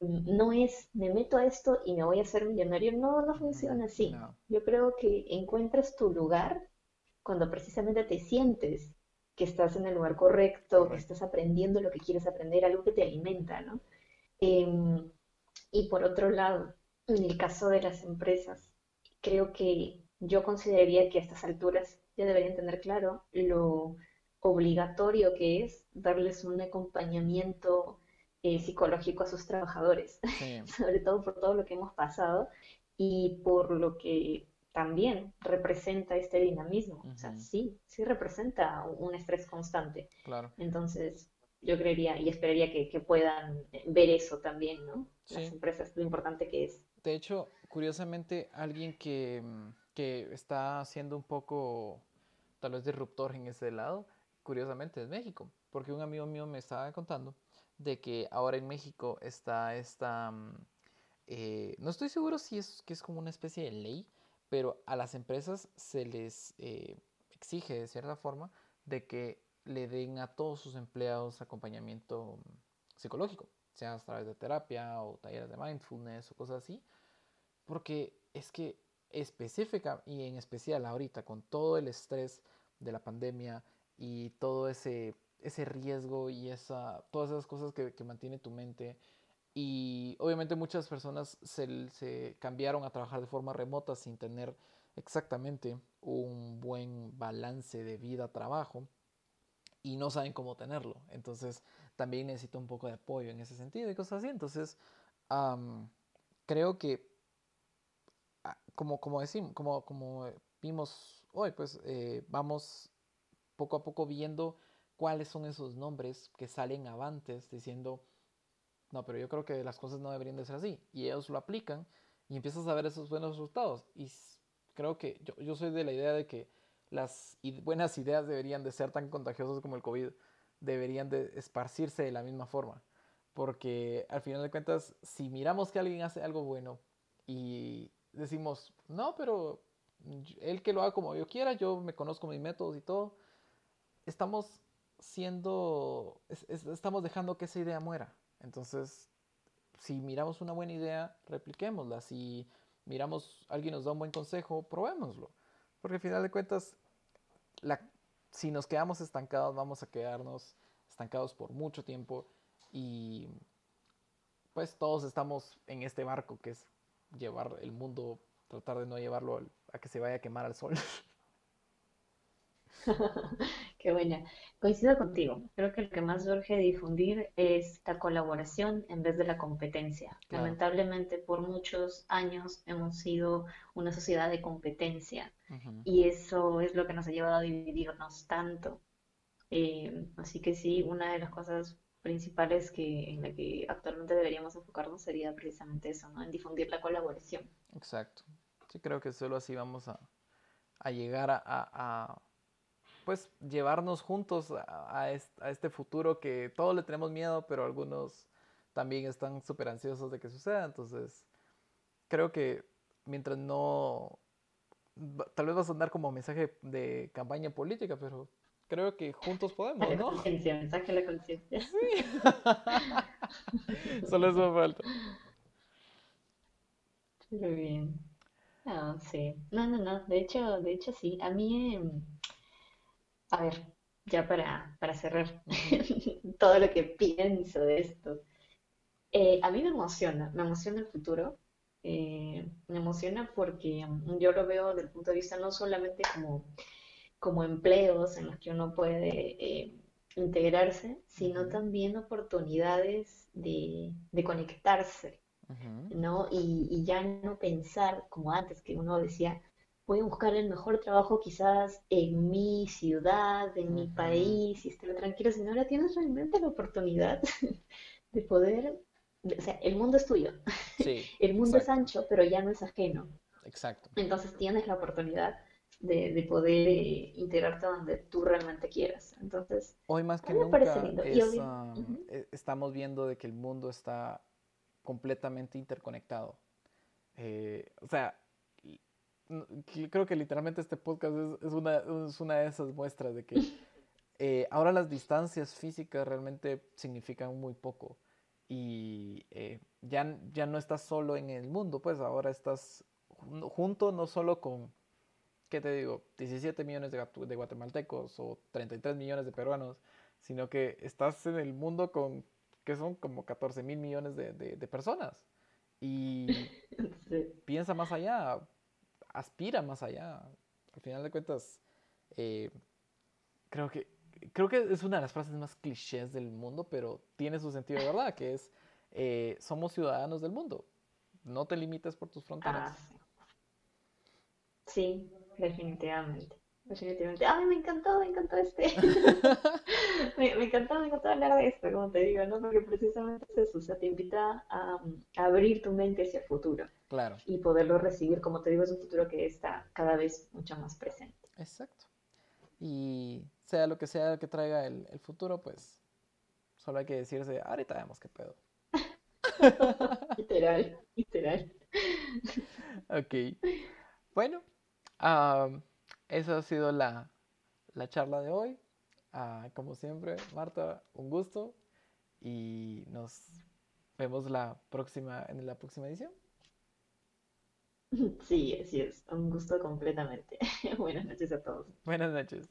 no es, me meto a esto y me voy a hacer millonario. No, no funciona así. Yo creo que encuentras tu lugar cuando precisamente te sientes que estás en el lugar correcto, que estás aprendiendo lo que quieres aprender, algo que te alimenta, ¿no? Em, y por otro lado, en el caso de las empresas, creo que yo consideraría que a estas alturas ya deberían tener claro lo obligatorio que es darles un acompañamiento eh, psicológico a sus trabajadores, sobre todo por todo lo que hemos pasado y por lo que también representa este dinamismo. O sea, sí, sí representa un estrés constante. Claro. Entonces, yo creería y esperaría que, puedan ver eso también, ¿no? Las empresas, lo importante que es. De hecho, curiosamente, alguien que, que está siendo un poco, tal vez, disruptor en ese lado, curiosamente es México. Porque un amigo mío me estaba contando de que ahora en México está esta... Mm, eh, no estoy seguro si es que es como una especie de ley, pero a las empresas se les eh, exige de cierta forma de que le den a todos sus empleados acompañamiento psicológico, sea a través de terapia o talleres de mindfulness o cosas así, porque es que específica y en especial ahorita con todo el estrés de la pandemia y todo ese, ese riesgo y esa, todas esas cosas que, que mantiene tu mente y obviamente muchas personas se, cambiaron a trabajar de forma remota sin tener exactamente un buen balance de vida-trabajo y no saben cómo tenerlo. Entonces también necesito un poco de apoyo en ese sentido y cosas así. Entonces creo que ah, como, como decimos, como, como vimos hoy, pues eh, vamos poco a poco viendo cuáles son esos nombres que salen avantes diciendo no, pero yo creo que las cosas no deberían de ser así. Y ellos lo aplican y empiezas a ver esos buenos resultados. Y creo que yo, yo soy de la idea de que las buenas ideas deberían de ser tan contagiosas como el COVID. Deberían de esparcirse de la misma forma. Porque al final de cuentas, si miramos que alguien hace algo bueno y decimos, no, pero él que lo haga como yo quiera, yo me conozco mis métodos y todo, estamos siendo, estamos dejando que esa idea muera. Entonces, si miramos una buena idea, repliquémosla. Si miramos, alguien nos da un buen consejo, probémoslo. Porque al final de cuentas, si nos quedamos estancados, vamos a quedarnos estancados por mucho tiempo y pues todos estamos en este barco que es llevar el mundo, tratar de no llevarlo a que se vaya a quemar al sol. Qué buena. Coincido contigo. Creo que lo que más urge difundir es la colaboración en vez de la competencia. Lamentablemente, por muchos años hemos sido una sociedad de competencia y eso es lo que nos ha llevado a dividirnos tanto. Eh, así que sí, una de las cosas principales que en la que actualmente deberíamos enfocarnos sería precisamente eso, ¿no? En difundir la colaboración. Exacto. Sí, creo que solo así vamos a, llegar a pues llevarnos juntos a, este futuro que todos le tenemos miedo, pero algunos también están súper ansiosos de que suceda. Entonces, creo que mientras no, tal vez va a sonar como mensaje de campaña política, pero creo que juntos podemos, ¿no? Conciencia, mensaje la conciencia. Sí. Solo eso me falta. Muy bien. Ah, sí. No, no, no. De hecho, de hecho sí. A mí, em, a ver, ya para, para cerrar todo lo que pienso de esto. Eh, a mí me emociona, me emociona el futuro. Eh, me emociona porque mm, yo lo veo desde el punto de vista no solamente como, como empleos en los que uno puede eh, integrarse, sino también oportunidades de, de conectarse, ¿no? Y, y, ya no pensar como antes, que uno decía, voy a buscar el mejor trabajo quizás en mi ciudad, en mi país, y estar tranquilo, sino ahora tienes realmente la oportunidad de poder, o sea, el mundo es tuyo, sí, el mundo es ancho, pero ya no es ajeno. Exacto. Entonces tienes la oportunidad de, poder eh, integrarte donde tú realmente quieras. Entonces, hoy más que nunca um, e, estamos viendo de que el mundo está completamente interconectado. Eh, o sea, creo que literalmente este podcast es, una, es una de esas muestras de que eh, ahora las distancias físicas realmente significan muy poco. Y eh, ya, ya no estás solo en el mundo, pues ahora estás junto no solo con, ¿qué te digo? 17 millones de, de guatemaltecos o 33 millones de peruanos, sino que estás en el mundo con, que son como 14 mil millones de, de, personas. Y piensa más allá, aspira más allá. Al final de cuentas, eh, creo que creo que es una de las frases más clichés del mundo, pero tiene su sentido de verdad, que es eh, somos ciudadanos del mundo. No te limites por tus fronteras. Ah, sí, definitivamente. Definitivamente. Ay, me encantó, me encantó este. me, me, encantó, me encantó hablar de esto, como te digo, ¿no? Porque precisamente es eso, o sea, te invita a, abrir tu mente hacia el futuro. Claro. Y poderlo recibir, como te digo, es un futuro que está cada vez mucho más presente. Exacto. Y sea lo que sea que traiga el, el futuro, pues solo hay que decirse, ahorita vemos qué pedo. literal, literal. ok. Bueno, um, esa ha sido la, charla de hoy. Ah, como siempre, Marta, un gusto y nos vemos la próxima, en la próxima edición. Sí, así es. Un gusto completamente. Buenas noches a todos. Buenas noches.